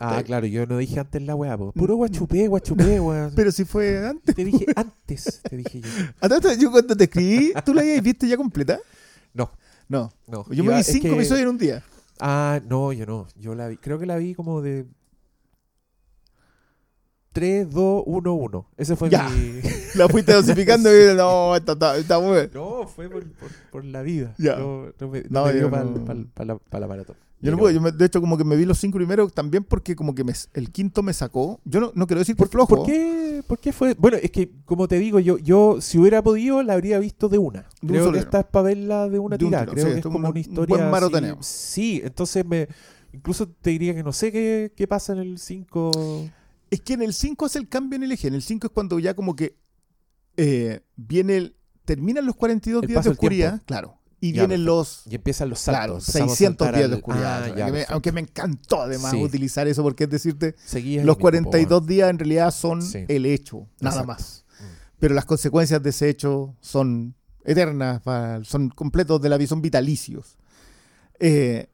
Ah, claro, yo no dije antes la weá, po. Puro guachupé, guachupé, weón. Pero si fue antes. Te dije antes, te dije yo. Yo cuando te escribí, ¿tú la habías visto ya completa? No, No. no. Yo Iba- me vi cinco que- episodios en un día. Ah, no, yo no. Yo la vi. Creo que la vi como de 3, 2, 1, 1. Ese fue Ya. mi. La fuiste dosificando y no, está, está, está muy bien. No, fue por, por, por la vida. Ya. No, no me, No, no me dio para la, pa la maratón. Yo no pude, yo me- de hecho como que me vi los cinco primeros también porque como que me- el quinto me sacó. Yo no, no quiero decir por, flojo. ¿Por qué, ¿Por qué fue? Bueno, es que, como te digo, yo, yo si hubiera podido, la habría visto de una. Creo que esta es para verla de una De tirada. tiro, Creo sí, que es es como un- una un historia. buen. Sí, entonces me. Incluso te diría que no sé qué, qué pasa en el 5. Es que en el 5 hace el cambio en el eje. En el 5 es cuando ya como que eh, viene el... Terminan los 42 El días de oscuridad, claro. Y Ya, vienen los... Y empiezan los Claro, saltos. a 600 saltar días de oscuridad. Ah, aunque, me, perfecto. aunque me encantó además Sí. utilizar eso porque es decirte, los mismo, po, 42 días en realidad son Sí. el hecho, nada Exacto. más. Mm. Pero las consecuencias de ese hecho son eternas, son completos de la vida, son vitalicios. Eh,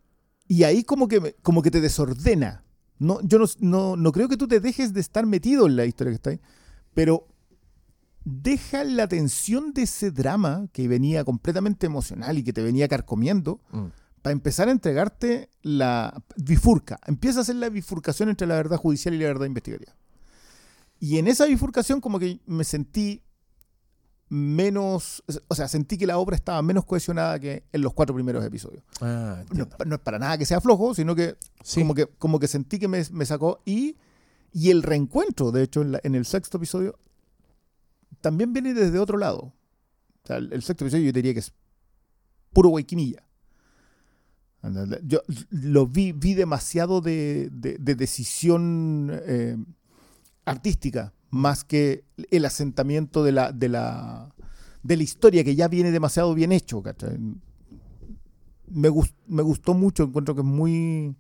y ahí como que, como que te desordena. No, yo no, no, no creo que tú te dejes de estar metido en la historia que está ahí, pero deja la tensión de ese drama que venía completamente emocional y que te venía carcomiendo Mm. para empezar a entregarte la bifurca. Empieza a hacer la bifurcación entre la verdad judicial y la verdad investigativa. Y en esa bifurcación como que me sentí menos, o sea, sentí que la obra estaba menos cohesionada que en los cuatro primeros episodios. Ah, No, es para nada que sea flojo, sino que Sí. como que como que sentí que me, me sacó y, y el reencuentro, de hecho, en, la- en el sexto episodio también viene desde otro lado. El, el sexto episodio yo diría que es puro guayquimilla. Yo lo vi, demasiado de, de- de decisión eh, artística, más que el asentamiento de la, historia que ya viene demasiado bien hecho. Me, gus- me gustó mucho, encuentro que es muy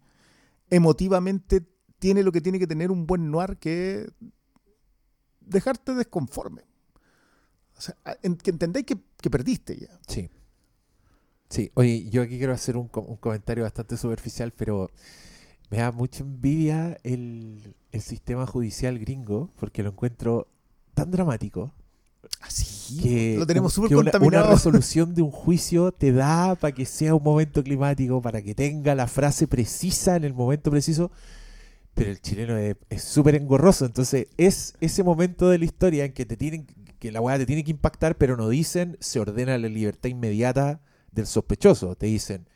emotivamente tiene lo que tiene que tener un buen noir que dejarte desconforme. O sea, que entendáis que, que perdiste ya. Sí. Sí, oye, yo aquí quiero hacer un, un comentario bastante superficial, pero me da mucha envidia el, el sistema judicial gringo, porque lo encuentro tan dramático Así. que, lo tenemos súper que una, contaminado. resolución de un juicio te da para que sea un momento climático, para que tenga la frase precisa en el momento preciso, pero el chileno es súper engorroso, entonces es ese momento de la historia en que te tienen que la weá te tiene que impactar, pero no dicen se ordena la libertad inmediata del sospechoso, te dicen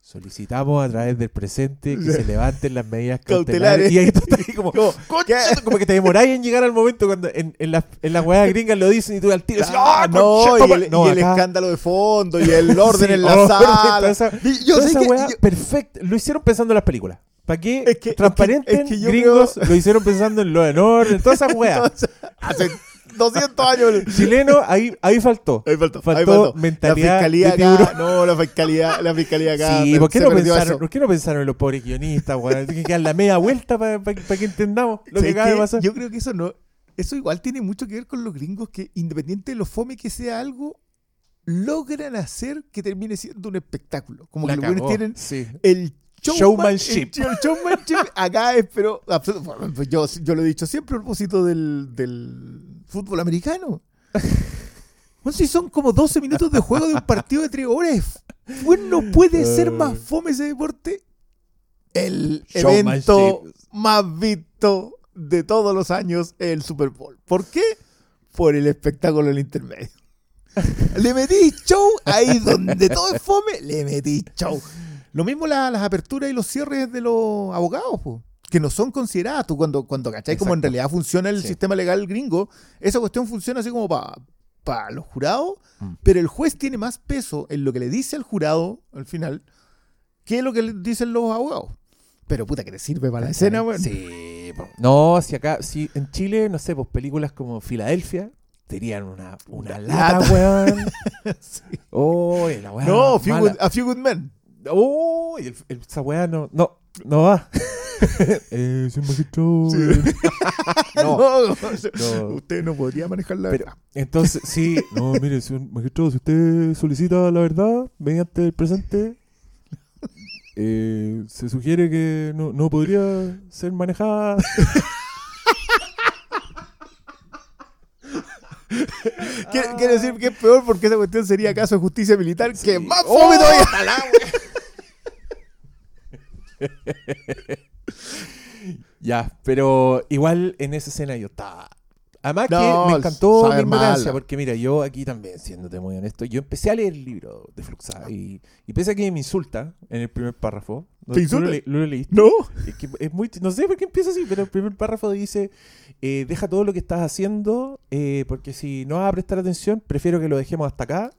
solicitamos a través del presente que se levanten las medidas cautelares, Cautelares. y ahí tú estás como Como, que te demoráis en llegar al momento cuando en, en las en las weas gringas lo dicen y tú al tiro Ah, "Ah, no, y toma". el, No, y el acá- escándalo de fondo y el orden Sí, en la orden, sala. esa- yo sé esa que- weá, yo- perfecto. Lo hicieron pensando en las películas. ¿Para qué? Es que- es que- es que gringos, lo hicieron pensando en lo de Nord, en todas esas weas. Hace 200 años. Chileno, ahí, ahí faltó. Ahí faltó, ahí Faltó mentalidad la fiscalía de acá, no, la fiscalía, la fiscalía acá. Sí, ¿por qué, no pensaron. ¿por qué no pensaron en los pobres guionistas, weón? Tiene que dar la media vuelta para que entendamos lo que ¿Sabes acaba de pasar. Yo creo que eso no. Eso igual tiene mucho que ver con los gringos que, independiente de lo fome que sea algo, logran hacer que termine siendo un espectáculo. Como La que los tienen sí. el Showmanship. Showmanship acá es, pero pues yo, yo lo he dicho siempre a propósito del, del fútbol americano. Bueno, si son como 12 minutos de juego de un partido de 3 horas. Pues no puede ser más fome ese deporte. El evento más visto de todos los años, el Super Bowl. ¿Por qué? Por el espectáculo en el intermedio. Le metí show ahí donde todo es fome, le metí show. Lo mismo la- las aperturas y los cierres de los abogados, po, que no son consideradas. Tú cuando, cuando cachai como en Exacto. realidad funciona el Sí. sistema legal gringo, esa cuestión funciona así como para para los jurados, Mm. pero el juez tiene más peso en lo que le dice al jurado al final que lo que le dicen los abogados. Pero puta que te sirve para la escena, weón. Sí, po. no, si acá, si en Chile, no sé, pues películas como Filadelfia tenían una, una Una lata, lata. weón. Sí. Oh, la weá. No, a few, mala. good, a Few Good Men. Oh, y el- el- esa weá no, no, no va. eh, soy magistrado. No, No, no. usted no podría manejar la Pero- verdad. Entonces, sí, no, mire, señor magistrado, si usted solicita la verdad mediante el presente, eh, se sugiere que no, no podría ser manejada. Quiere, quiere decir que es peor porque esa cuestión sería caso de justicia militar que más Oh, fome todavía. Ya, pero igual en esa escena yo estaba. Además No, que me encantó mi ignorancia, porque mira, yo aquí también, siéndote muy honesto, yo empecé a leer el libro de Fluxá y, y pese a que me insulta en el primer párrafo. ¿Te. Lo, le- lo leíste? No. Es que es muy, no sé por qué empieza así, pero el primer párrafo dice, eh, deja todo lo que estás haciendo, eh, porque si no vas a prestar atención, prefiero que lo dejemos hasta acá.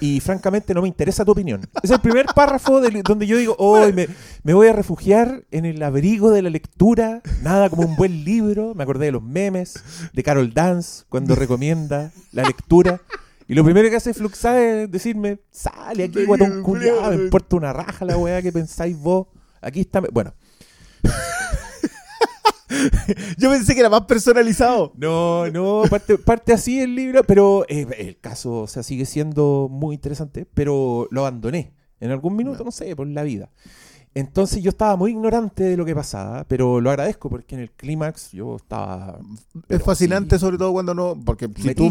Y francamente no me interesa tu opinión. Es el primer párrafo del- donde yo digo, oh, me, me voy a refugiar en el abrigo de la lectura, nada como un buen libro. Me acordé de los memes de Carol Dance cuando recomienda la lectura. Y lo primero que hace Fluxá es decirme, sale aquí, guatón culiado, me importa una raja la weá que pensáis vos. Aquí está. Bueno, Yo pensé que era más personalizado. No, no, parte, parte así el libro, pero eh, el caso, o sea, sigue siendo muy interesante, pero lo abandoné en algún minuto, no sé, por la vida. Entonces yo estaba muy ignorante de lo que pasaba, pero lo agradezco porque en el clímax yo estaba Es fascinante, sobre todo cuando no. Porque si tú.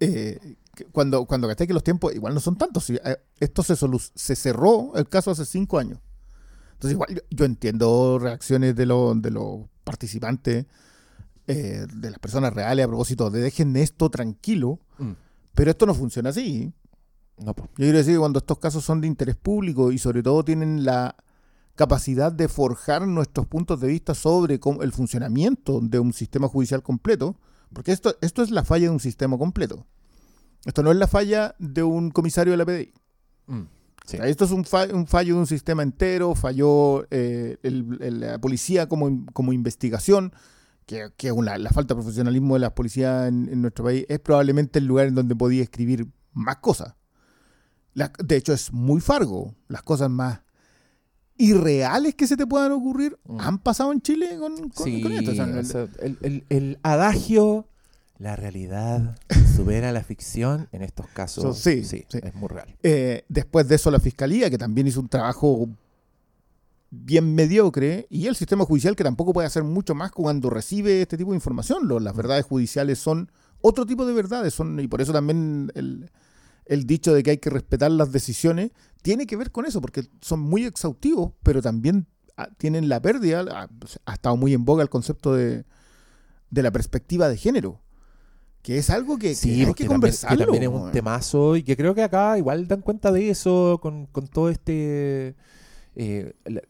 eh, cuando, cuando gasté que los tiempos igual no son tantos. eh, esto se, se cerró el caso hace cinco años. Entonces, igual yo, yo entiendo reacciones de, los de los participantes, eh, de las personas reales a propósito de dejen esto tranquilo, Mm, pero esto no funciona así. No. Yo quiero decir que cuando estos casos son de interés público y sobre todo tienen la capacidad de forjar nuestros puntos de vista sobre cómo- el funcionamiento de un sistema judicial completo, porque esto, esto es la falla de un sistema completo. Esto no es la falla de un comisario de la PDI. Mm, sí. O sea, Esto es un, fa- un fallo de un sistema entero, falló eh, el- el- la policía como, como investigación, que, que una- la falta de profesionalismo de las policías en, en nuestro país es probablemente el lugar en donde podía escribir más cosas. La- de hecho, es muy fargo. Las cosas más irreales que se te puedan ocurrir Mm. han pasado en Chile con, con- Sí, con esto. O sea, el- el, el- el adagio, la realidad supera la ficción en estos casos. So, sí, sí, sí. es muy real. Eh, después de eso, la fiscalía, que también hizo un trabajo bien mediocre, y el sistema judicial, que tampoco puede hacer mucho más cuando recibe este tipo de información. Lo- las verdades judiciales son otro tipo de verdades, son, y por eso también el, el dicho de que hay que respetar las decisiones tiene que ver con eso, porque son muy exhaustivos, pero también ah, tienen la pérdida. ah, Ha estado muy en boga el concepto de, de la perspectiva de género. Que es algo que, que Sí, hay que también, que conversarlo. también es un temazo y que creo que acá igual dan cuenta de eso con, con todo este... eh, la,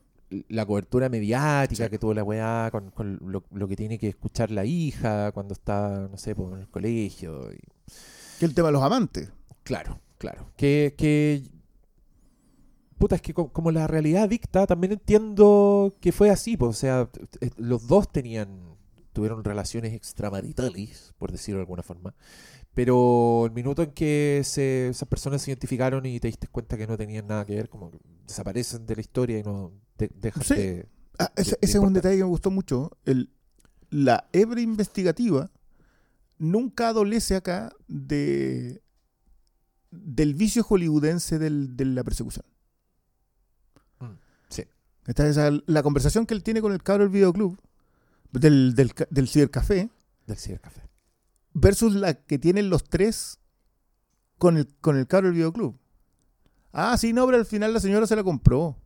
la cobertura mediática Sí. que tuvo la weá, con, con lo, lo que tiene que escuchar la hija cuando está, no sé, en el colegio. y- Que el tema de los amantes. Claro, claro. Que, que puta, es que co- como la realidad dicta, también entiendo que fue así, pues, o sea, los dos tenían, tuvieron relaciones extramaritales, por decirlo de alguna forma, pero el minuto en que se, esas personas se identificaron y te diste cuenta que no tenían nada que ver, como que desaparecen de la historia y no de- dejan Sí. de... Ah, ese, de ese es un detalle que me gustó mucho. El, la hebra investigativa nunca adolece acá de del vicio hollywoodense del- de la persecución. Mm, sí. Esta es esa- la conversación que él tiene con el cabro del videoclub, del, del, del cibercafé, Del cibercafé. versus la que tienen los tres con el, con el cabro del videoclub. Ah, sí, no, pero al final la señora se la compró.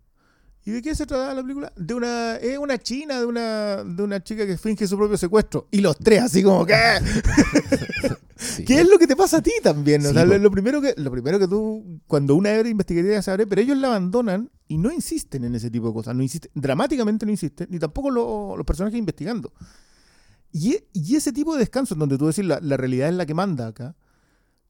¿Y de qué se trata la película? De una, es una china, de una, de una chica que finge su propio secuestro. Y los tres, así como que. Sí. ¿Qué es lo que te pasa a ti también? O Sí, sea, lo, primero que, lo primero que tú, cuando una hebra investigativa se abre, pero ellos la abandonan y no insisten en ese tipo de cosas. No insisten, dramáticamente no insisten, ni tampoco lo- los personajes investigando. Y, e- y ese tipo de descanso, en donde tú decís la, la realidad es la que manda acá,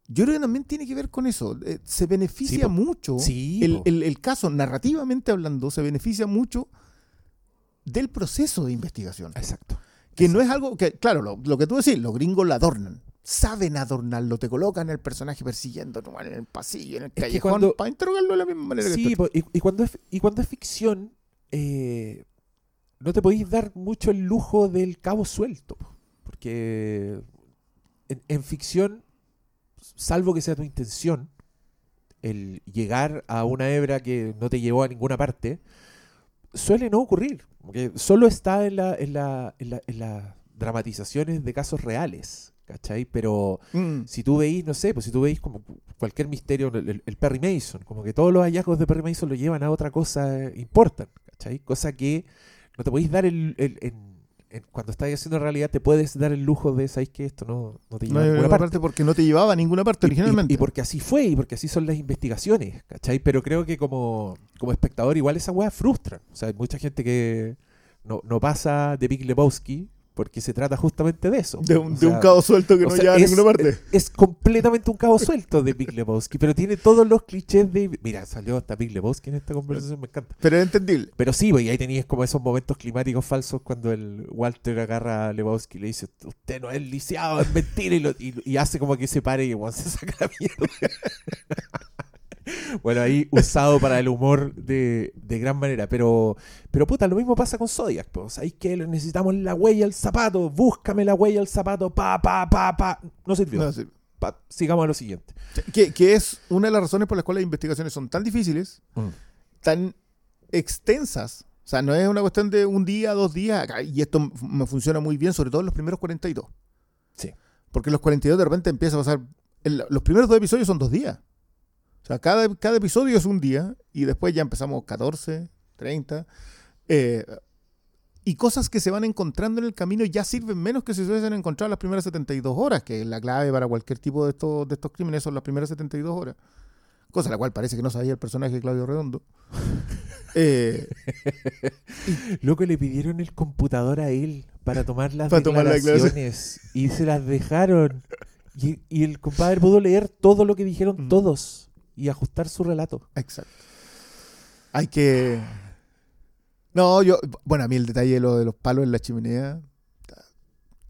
Yo creo que también tiene que ver con eso. Eh, se beneficia mucho. Sí, el, el- el caso, narrativamente hablando, se beneficia mucho del proceso de investigación. Exacto. Que no es algo que, claro, lo, lo que tú decís, los gringos lo adornan. Saben adornarlo, te colocan el personaje persiguiendo en el pasillo, en el que callejón, cuando- para interrogarlo de la misma manera que Sí, tú. po, y, y cuando es, y cuando es ficción, eh, no te podéis dar mucho el lujo del cabo suelto. po, Porque en, en ficción, salvo que sea tu intención, el llegar a una hebra que no te llevó a ninguna parte, suele no ocurrir. Porque solo está en, la, en, la, en, la- en las dramatizaciones de casos reales. ¿Cachai? Pero Mm. si tú veis, no sé, pues si tú veis como cualquier misterio, el, Perry Mason, como que todos los hallazgos de Perry Mason lo llevan a otra cosa, eh, importan, ¿cachai? Cosa que no te podéis dar el, cuando estás haciendo realidad, te puedes dar el lujo de, ¿sabéis que esto no, no te lleva No a ninguna parte? parte porque no te llevaba a ninguna parte Y- originalmente. Y, porque así fue, y porque así son las investigaciones, ¿cachai? Pero creo que como, como espectador igual esas weas frustran. O sea, hay mucha gente que no, no pasa de Big Lebowski porque se trata justamente de eso. de un, de un cabo suelto que no sea, lleva a es- ninguna parte. es completamente un cabo suelto de Big Lebowski, pero tiene todos los clichés de... Mira, salió hasta Big Lebowski en esta conversación, me encanta. Pero es entendible. Pero sí, pues, y ahí tenías como esos momentos climáticos falsos cuando el Walter agarra a Lebowski y le dice, usted no es lisiado, es mentira, y, lo- y- y hace como que se pare y igual se saca la mierda. bueno, ahí usado para el humor de, de gran manera, pero, pero puta, lo mismo pasa con Zodiac, pues, ¿sabéis que necesitamos la huella al zapato? Búscame la huella al zapato, pa, pa, pa, pa. No sirvió. No, sí. Pa, sigamos a lo siguiente. que, que es una de las razones por las cuales las investigaciones son tan difíciles, tan extensas. O sea, no es una cuestión de un día, dos días, y esto me funciona muy bien, sobre todo en los primeros 42. Sí. Porque los 42 de repente empieza a pasar. el- los primeros dos episodios son dos días. O sea, cada, cada episodio es un día, y después ya empezamos 14, 30. eh, y cosas que se van encontrando en el camino ya sirven menos que si se hubiesen encontrado las primeras 72 horas, que es la clave para cualquier tipo de estos, de estos crímenes, son las primeras 72 horas. Cosa la cual parece que no sabía el personaje de Claudio Redondo. Eh, Loco, le pidieron el computador a él para tomar las Para tomar la declaraciones y se las dejaron. Y, y el compadre pudo leer todo lo que dijeron Mm. todos y ajustar su relato. exacto. Hay que. No, yo. Bueno, a mí el detalle de lo de los palos en la chimenea.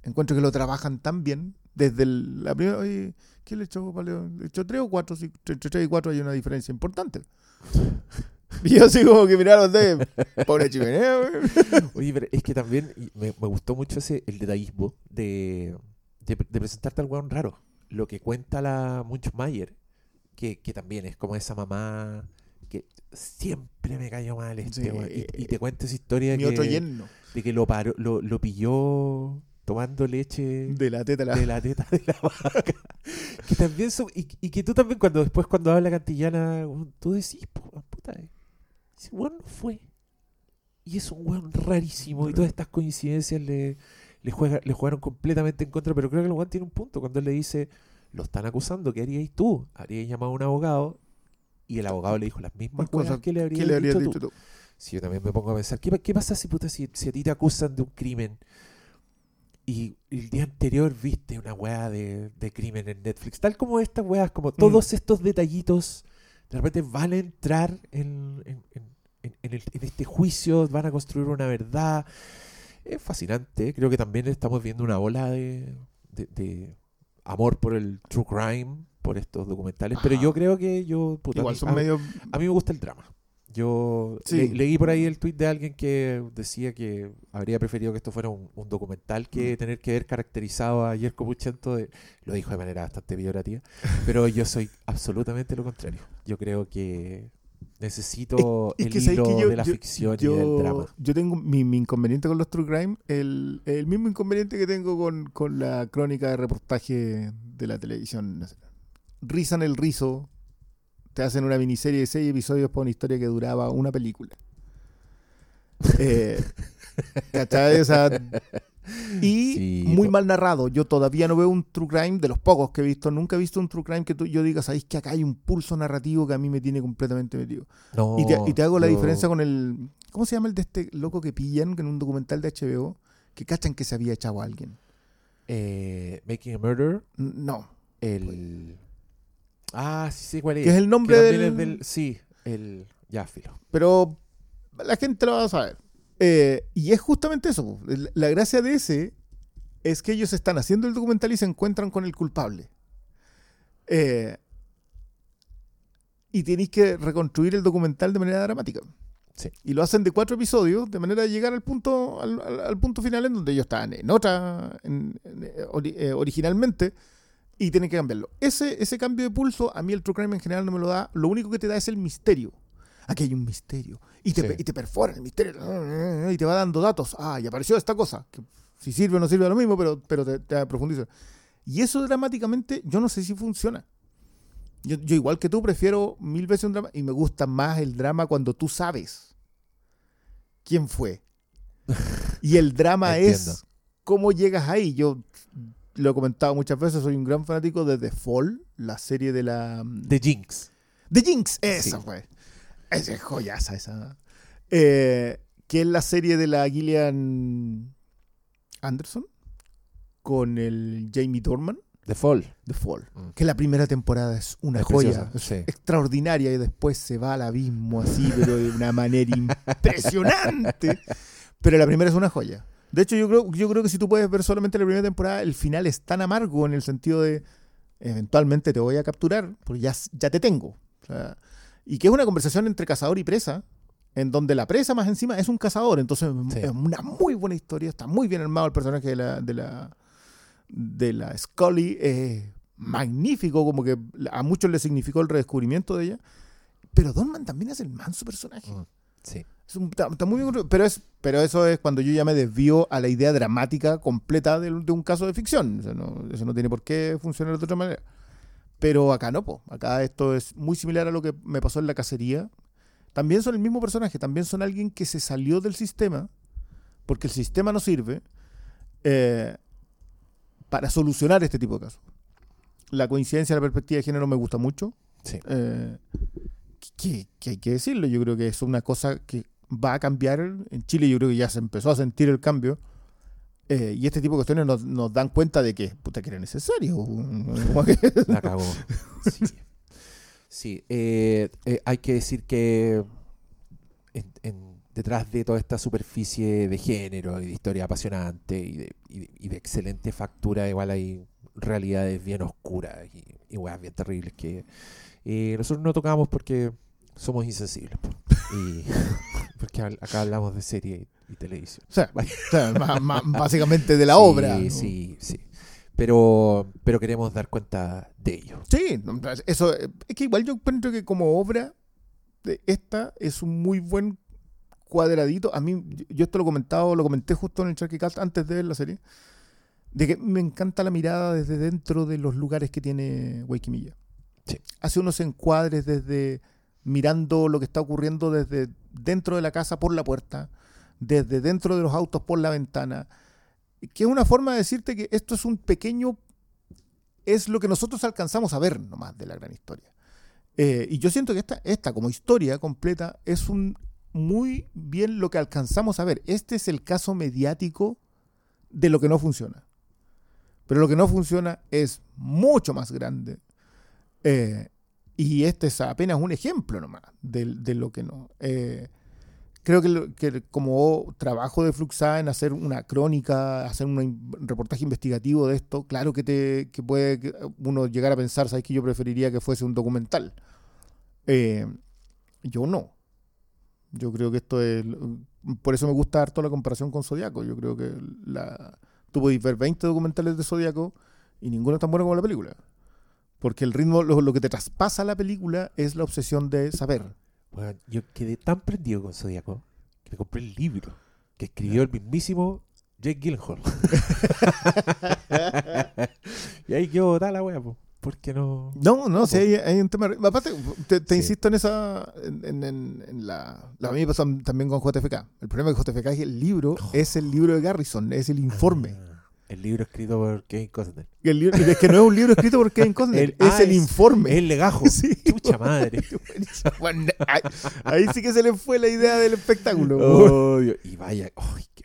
Encuentro que lo trabajan tan bien. Desde el- la primera. Oye, ¿qué le echó palo? ¿Le echó tres o cuatro? Sí, entre tres y cuatro hay una diferencia importante. Y yo así como que miraron de. Pobre chimenea, güey. Oye, pero es que también me, me gustó mucho ese el detallismo de, de, de presentarte al weón raro. Lo que cuenta la Munchmeyer, que, que también es como esa mamá que siempre me cayó mal este Sí. weón. Y, y te cuenta esa historia Mi que, otro yerno. de que lo, paró, lo, lo pilló tomando leche De la teta. La... de la teta de la vaca. que también son, y, y que tú también cuando después cuando habla cantillana, tú decís, "Pu- puta, eh, ese weón no fue. Y es un weón rarísimo y todas estas coincidencias le, le, juega, le jugaron completamente en contra, pero creo que el weón tiene un punto cuando él le dice, lo están acusando, ¿qué haríais tú? ¿Haríais llamado a un abogado? Y el abogado le dijo las mismas Cosas que le habrías ¿Qué le habrías dicho, dicho tú. Si yo también me pongo a pensar, ¿qué, pa- qué pasa si, puta, si, si a ti te acusan de un crimen y el día anterior viste una weá de, de crimen en Netflix? Tal como estas weas, como todos estos detallitos, de repente van a entrar en, en- en- en- en el- en este juicio, van a construir una verdad. Es fascinante, creo que también estamos viendo una ola de, de- de amor por el true crime, por estos documentales, pero yo creo que yo... puta, a Igual mí- son a- medio. a mí me gusta el drama. Yo Sí. le- leí por ahí el tweet de alguien que decía que habría preferido que esto fuera un, un documental que tener que ver caracterizado a Jerko Puchento. de- lo dijo de manera bastante peyorativa, pero yo soy absolutamente lo contrario. Yo creo que necesito Es- es el que sabes hilo que yo- de la yo- ficción y del drama. yo tengo mi, mi inconveniente con los True Crime, el, el mismo inconveniente que tengo con, con la crónica de reportaje de la televisión nacional. Rizan el rizo, te hacen una miniserie de seis episodios para una historia que duraba una película. Eh, ¿cachai? O sea, y Sí, muy mal narrado. Yo todavía no veo un true crime, de los pocos que he visto, nunca he visto un true crime que tú, yo diga, sabéis que acá hay un pulso narrativo que a mí me tiene completamente metido. No, Y te, y te hago la diferencia con el. ¿Cómo se llama el de este loco que pillan en un documental de HBO? Que cachan que se había echado a alguien. eh, Making a Murder, No. el... Ah, sí, sí, cuál es. Que es el nombre del- es del- Sí, el. Ya, filo. Pero la gente lo va a saber. Eh, y es justamente eso. La- gracia de ese es que ellos están haciendo el documental y se encuentran con el culpable. Eh, y tenéis que reconstruir el documental de manera dramática. Sí. Y lo hacen de cuatro episodios, de manera de llegar al punto, al, al- al punto final en donde ellos estaban en otra, en- en- ori- eh, originalmente, y tienen que cambiarlo. Ese, ese cambio de pulso, a mí el True Crime en general no me lo da. Lo único que te da es el misterio. Aquí hay un misterio. Y te, Sí. y te perfora el misterio. Y te va dando datos. Ah, y apareció esta cosa. Que si sirve o no sirve lo mismo, pero, pero te, te profundiza. Y eso dramáticamente, yo no sé si funciona. Yo, yo igual que tú prefiero mil veces un drama y me gusta más el drama cuando tú sabes quién fue. Y el drama es cómo llegas ahí. Yo lo he comentado muchas veces, soy un gran fanático de The Fall, la serie de la... The Jinx. The Jinx, esa Sí. fue. Esa es joyaza esa. Eh, que es la serie de la Gillian Anderson con el Jamie Dorman, The Fall. The Fall. Mm. Que la primera temporada es una Es joya. preciosa, es sí. extraordinaria y después se va al abismo así, pero de una manera impresionante. Pero la primera es una joya. De hecho, yo creo, yo creo que si tú puedes ver solamente la primera temporada, el final es tan amargo en el sentido de eventualmente te voy a capturar, porque ya, ya te tengo. O sea, y que es una conversación entre cazador y presa, en donde la presa más encima es un cazador. Entonces Sí. es una muy buena historia, está muy bien armado el personaje de la, de la, de la Scully. Es magnífico, como que a muchos le significó el redescubrimiento de ella. Pero Donman también es el manso personaje. Mm. Sí. Es un- está, está muy bien pero, es, pero eso es cuando yo ya me desvío a la idea dramática completa de, de un caso de ficción. O sea, no- eso no tiene por qué funcionar de otra manera. Pero acá no, po. acá esto es muy similar a lo que me pasó en la cacería. También son el mismo personaje, también son alguien que se salió del sistema, porque el sistema no sirve eh, para solucionar este tipo de casos. La coincidencia de la perspectiva de género me gusta mucho. Sí. Eh, que, que hay que decirlo, yo creo que es una cosa que va a cambiar en Chile, yo creo que ya se empezó a sentir el cambio. Eh, y este tipo de cuestiones nos, nos dan cuenta de que, puta, que era necesario. La cagó. Sí. Sí, eh, eh, hay que decir que en- en- detrás de toda esta superficie de género y de historia apasionante y de, y de- y de excelente factura, igual hay realidades bien oscuras y, y weas bien terribles que nosotros no tocamos porque somos insensibles. Y porque acá hablamos de serie y, televisión. o sea, o básicamente de la Sí, obra. ¿no? Sí, sí. Pero, pero queremos dar cuenta de ello. Sí, eso es que igual yo encuentro que como obra de esta es un muy buen cuadradito. A mí, yo- esto lo he comentado, lo comenté justo en el Charquicast antes de ver la serie, de que me encanta la mirada desde dentro de los lugares que tiene Waikimilla. Sí. Hace unos encuadres desde mirando lo que está ocurriendo desde dentro de la casa por la puerta, desde dentro de los autos por la ventana, que es una forma de decirte que esto es un pequeño es lo que nosotros alcanzamos a ver nomás de la gran historia. Eh, y yo siento que esta, esta como historia completa es un muy bien lo que alcanzamos a ver. Este es el caso mediático de lo que no funciona. Pero lo que no funciona es mucho más grande. Eh, y este es apenas un ejemplo nomás de, lo que no. Eh, creo que, que como trabajo de Fluxa en hacer una crónica, hacer un reportaje investigativo de esto, claro que, te, que puede uno llegar a pensar, ¿sabes que yo preferiría que fuese un documental? Eh, yo no. Yo creo que esto es... Por eso me gusta harto la comparación con Zodíaco. Yo creo que la, tú ver 20 documentales de Zodíaco y ninguno es tan bueno como la película. Porque el ritmo, lo que te traspasa la película es la obsesión de saber. Bueno, yo quedé tan prendido con Zodíaco que me compré el libro que escribió el mismísimo Jake Gyllenhaal. y ahí quedó tal la wea, po, porque no. No, no, sí, hay, hay un tema. Aparte, te, te Sí. insisto en esa. En, en- en- en la, la. A mí me pasó también con JFK. El problema de JFK es que el libro Oh. es el libro de Garrison, es el informe. Ah, el libro escrito por Kevin Costner. Y el libro- es que no es un libro escrito por Kevin Costner, El- es ah, el es- informe. Es el legajo. Sí. Chucha madre. Bueno, ahí, ahí sí que se le fue la idea del espectáculo. Oh, y vaya. ay, qué-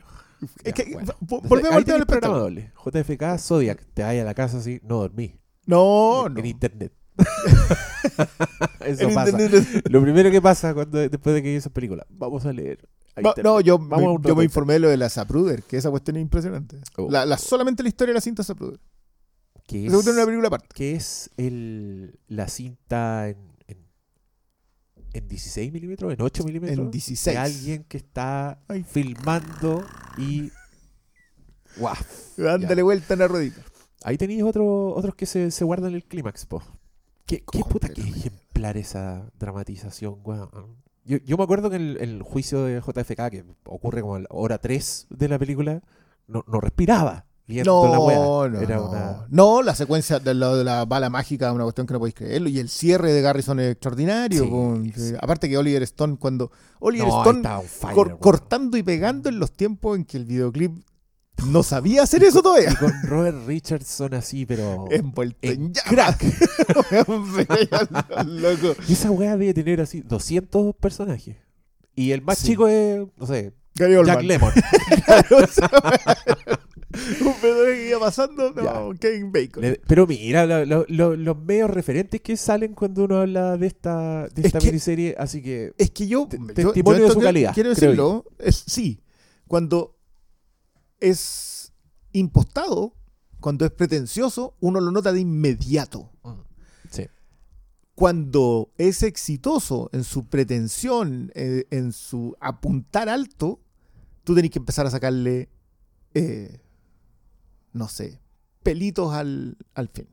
es que, bueno. volvemos al tema del programa doble. JFK, Zodiac. Te vayas a la casa así, no dormí. No, en, no. en internet. Eso En pasa. internet- Lo primero que pasa cuando después de que vi esa película, vamos a leer. Va- no, yo, Vamos me, yo me informé de lo de la Zapruder, que esa cuestión es impresionante. Oh. La, la- solamente la historia de la cinta Zapruder. que es una película aparte. que es el, la cinta en, en, en 16 milímetros, en 8 milímetros. En 16. De alguien que está Ay. filmando y. ¡Guau! Dándole vuelta en la ruedita. Ahí tenéis otro, otros que se, se guardan el clímax, po. ¿Qué, qué puta, qué ejemplar esa dramatización, weón. Yo, yo me acuerdo que el, el juicio de JFK, que ocurre como a la hora 3 de la película, no, no respiraba viendo la No, no, Era no. una. No, la secuencia de, lo de la bala mágica es una cuestión que no podéis creerlo. Y el cierre de Garrison es extraordinario. Sí, con- sí. Aparte que Oliver Stone, cuando Oliver No, Stone fire, cor- cortando y pegando en los tiempos en que el videoclip no sabía hacer eso todavía. Y con Robert Richardson así, pero. Envuelto en en. Loco. Y esa weá debe tener así 200 personajes. Y el más Sí. chico es, no sé, Gary Jack sea, un pedo que iba pasando, no. Kevin Bacon. Le- Pero mira, lo- lo- lo- los medios referentes que salen cuando uno habla de esta, de Es esta que- miniserie, así que Es que yo, Te- yo- testimonio yo de su calidad, Quiero decirlo, es sí. Cuando es impostado, cuando es pretencioso, uno lo nota de inmediato. sí. Cuando es exitoso en su pretensión, eh, en su apuntar alto, tú tenés que empezar a sacarle, eh, no sé, pelitos al, al fin.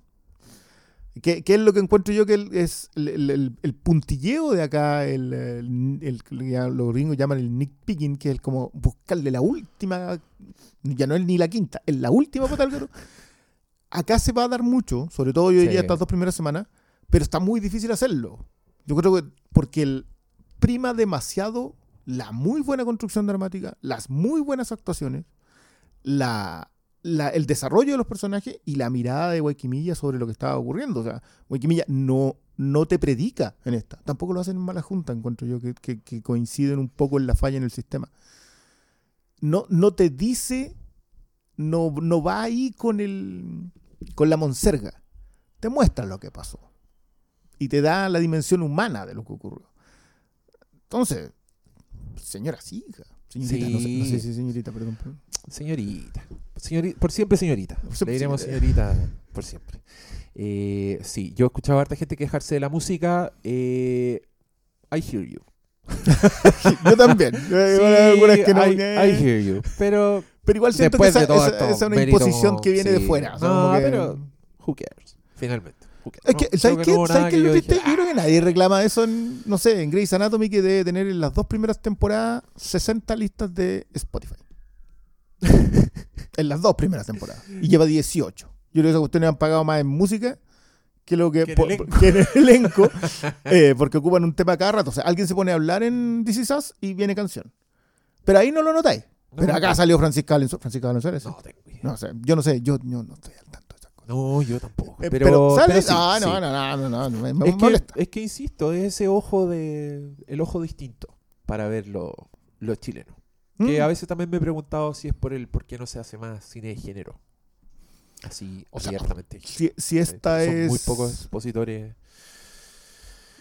¿Qué, qué es lo que encuentro yo que es el, el- el- puntilleo de acá, el, el- los gringos llaman el Nick Picking, que es como buscarle la última, ya no es ni la quinta, es la última pata al. Acá se va a dar mucho, sobre todo yo diría Sí. estas dos primeras semanas, pero está muy difícil hacerlo. Yo creo que porque el, prima demasiado la muy buena construcción dramática, las muy buenas actuaciones, la, la- el desarrollo de los personajes y la mirada de Waikimilla sobre lo que estaba ocurriendo. O sea, Waikimilla no, no te predica en esta. Tampoco lo hacen en Mala Junta, encuentro yo, que, coinciden un poco en la falla en el sistema. No, no te dice, no, no va ahí con, el, con la monserga. Te muestra lo que pasó. Y te da la dimensión humana de lo que ocurrió. Entonces, señora, sí, Señorita, no, sé, no sé Sí. si señorita, perdón. Señorita. Señori- por siempre señorita. Por siempre Le diremos señorita. señorita por siempre. Eh, sí, yo he escuchado a harta gente quejarse de la música. eh, I hear you. Yo también. Yo- hay algunas que no- I, I hear you. Pero, pero igual siento que de esa, todo esa- esto, esa es una imposición como- que viene de sí. fuera. o sea, No, que- pero who cares? Finalmente. ¿Sabes qué? no ¿Sabes qué? Yo, creo que nadie reclama eso en, no sé, en Grey's Anatomy que debe tener en las dos primeras temporadas 60 listas de Spotify. en las dos primeras temporadas. Y lleva 18. Yo creo que esas cuestiones han pagado más en música que lo que, Que en po- elenco. que en el elenco, eh, porque ocupan un tema cada rato. O sea, alguien se pone a hablar en This Is Us y viene canción. Pero ahí no lo notáis. No, Pero acá salió Francisca Valenzuela. Francisca Valenzuela. No sé, yo no sé, yo, yo no estoy al tanto. No, yo tampoco. Eh, Pero, ¿sale? pero sí, Ah, sí. no, no, no, no, no, no, me, me es, que, es insisto, es ese ojo de el ojo distinto para ver lo, lo chileno. Que Mm. a veces también me he preguntado si es por el por qué no se hace más cine de género. Así O sea, abiertamente. Si, si esta Son es. muy pocos expositores.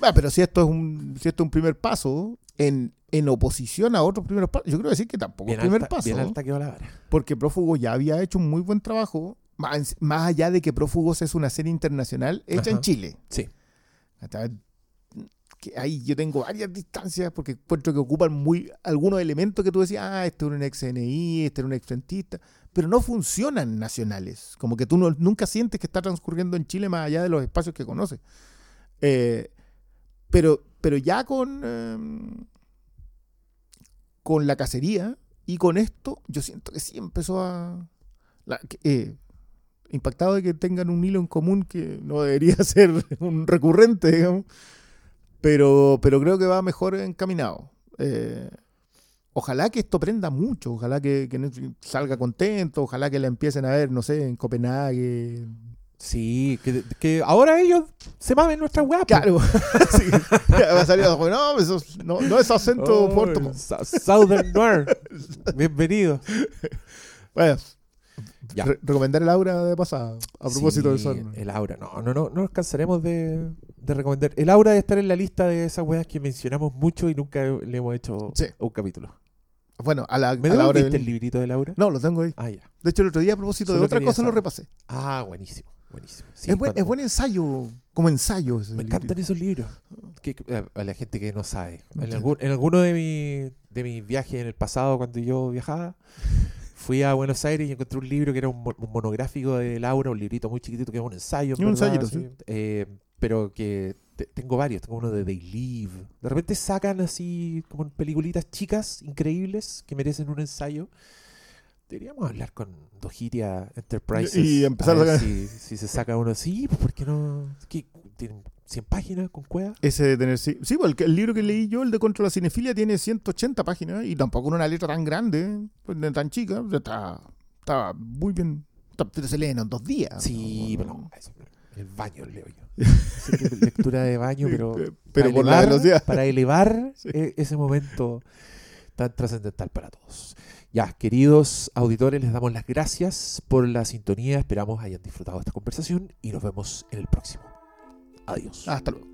Ah, pero si esto es un, si esto es un primer paso en, en oposición a otros primeros pasos, yo creo decir que tampoco es Bien primer alta, paso. bien alta quedó la vara. Porque Prófugos ya había hecho un muy buen trabajo, más, más allá de que Prófugos es una serie internacional hecha en. Chile. Sí. Hasta- que ahí yo tengo varias distancias porque encuentro que ocupan muy algunos elementos que tú decías, ah, este es un ex NI, este es un ex frentista, pero no funcionan nacionales. Como que tú no- nunca sientes que está transcurriendo en Chile más allá de los espacios que conoces. Eh, pero, pero ya con, eh, con la cacería y con esto, yo siento que sí empezó a. la- eh, impactado de que tengan un hilo en común que no debería ser un recurrente, digamos. Pero, pero creo que va mejor encaminado. Eh, ojalá que esto prenda mucho, ojalá que, salga contento, ojalá que la empiecen a ver, no sé, en Copenhague. Sí, que, que ahora ellos se mamen nuestra weá. Claro, sí, va a salir no, eso es- no, no es acento Oh, Puerto Southern Noir. Bienvenido. Bueno, Ya. Re- recomendar el aura de pasada, a propósito Sí, del sol. El aura, no, no, no, no nos cansaremos de, de recomendar. El aura debe estar en la lista de esas weas que mencionamos mucho y nunca le hemos hecho Sí. un capítulo. Bueno, a la, ¿Me a la hora devolviste del- el librito de Laura? No, lo tengo ahí. Ah, ya. De hecho, el otro día, a propósito Solo de otra cosa, lo repasé. Ah, buenísimo, buenísimo. Sí, es, buen, es buen ensayo, como ensayo. Me libro. encantan esos libros. Que, a- la gente que no sabe. En, algún- en alguno de, mi- de mis viajes en el pasado, cuando yo viajaba, fui a Buenos Aires y encontré un libro que era un, mo- un monográfico de Laura, un librito muy chiquitito que es un ensayo. en Un ensayito, así. Eh, pero que te- tengo varios. Tengo uno de They Live. De repente sacan así como peliculitas chicas, increíbles, que merecen un ensayo. Deberíamos hablar con Dojiria Enterprises. Y empezar a ver si, si se saca uno así. Pues, ¿por qué no? ¿Qué? ¿Tienen 100 páginas con cueva? Ese de tener. Sí, sí, pues, el, el libro que leí yo, el de Contra la Cinefilia, tiene 180 páginas y tampoco una letra tan grande, pues, tan chica. o sea, Está, está muy bien. está- se leen en dos días. Sí, ¿no? pero no, eso, en el baño leo yo. Lectura de baño, pero, Pero para por la elevar, velocidad. para elevar Sí. e- ese momento tan trascendental para todos. Ya, queridos auditores, les damos las gracias por la sintonía. Esperamos hayan disfrutado esta conversación y nos vemos en el próximo. Adiós. Hasta luego.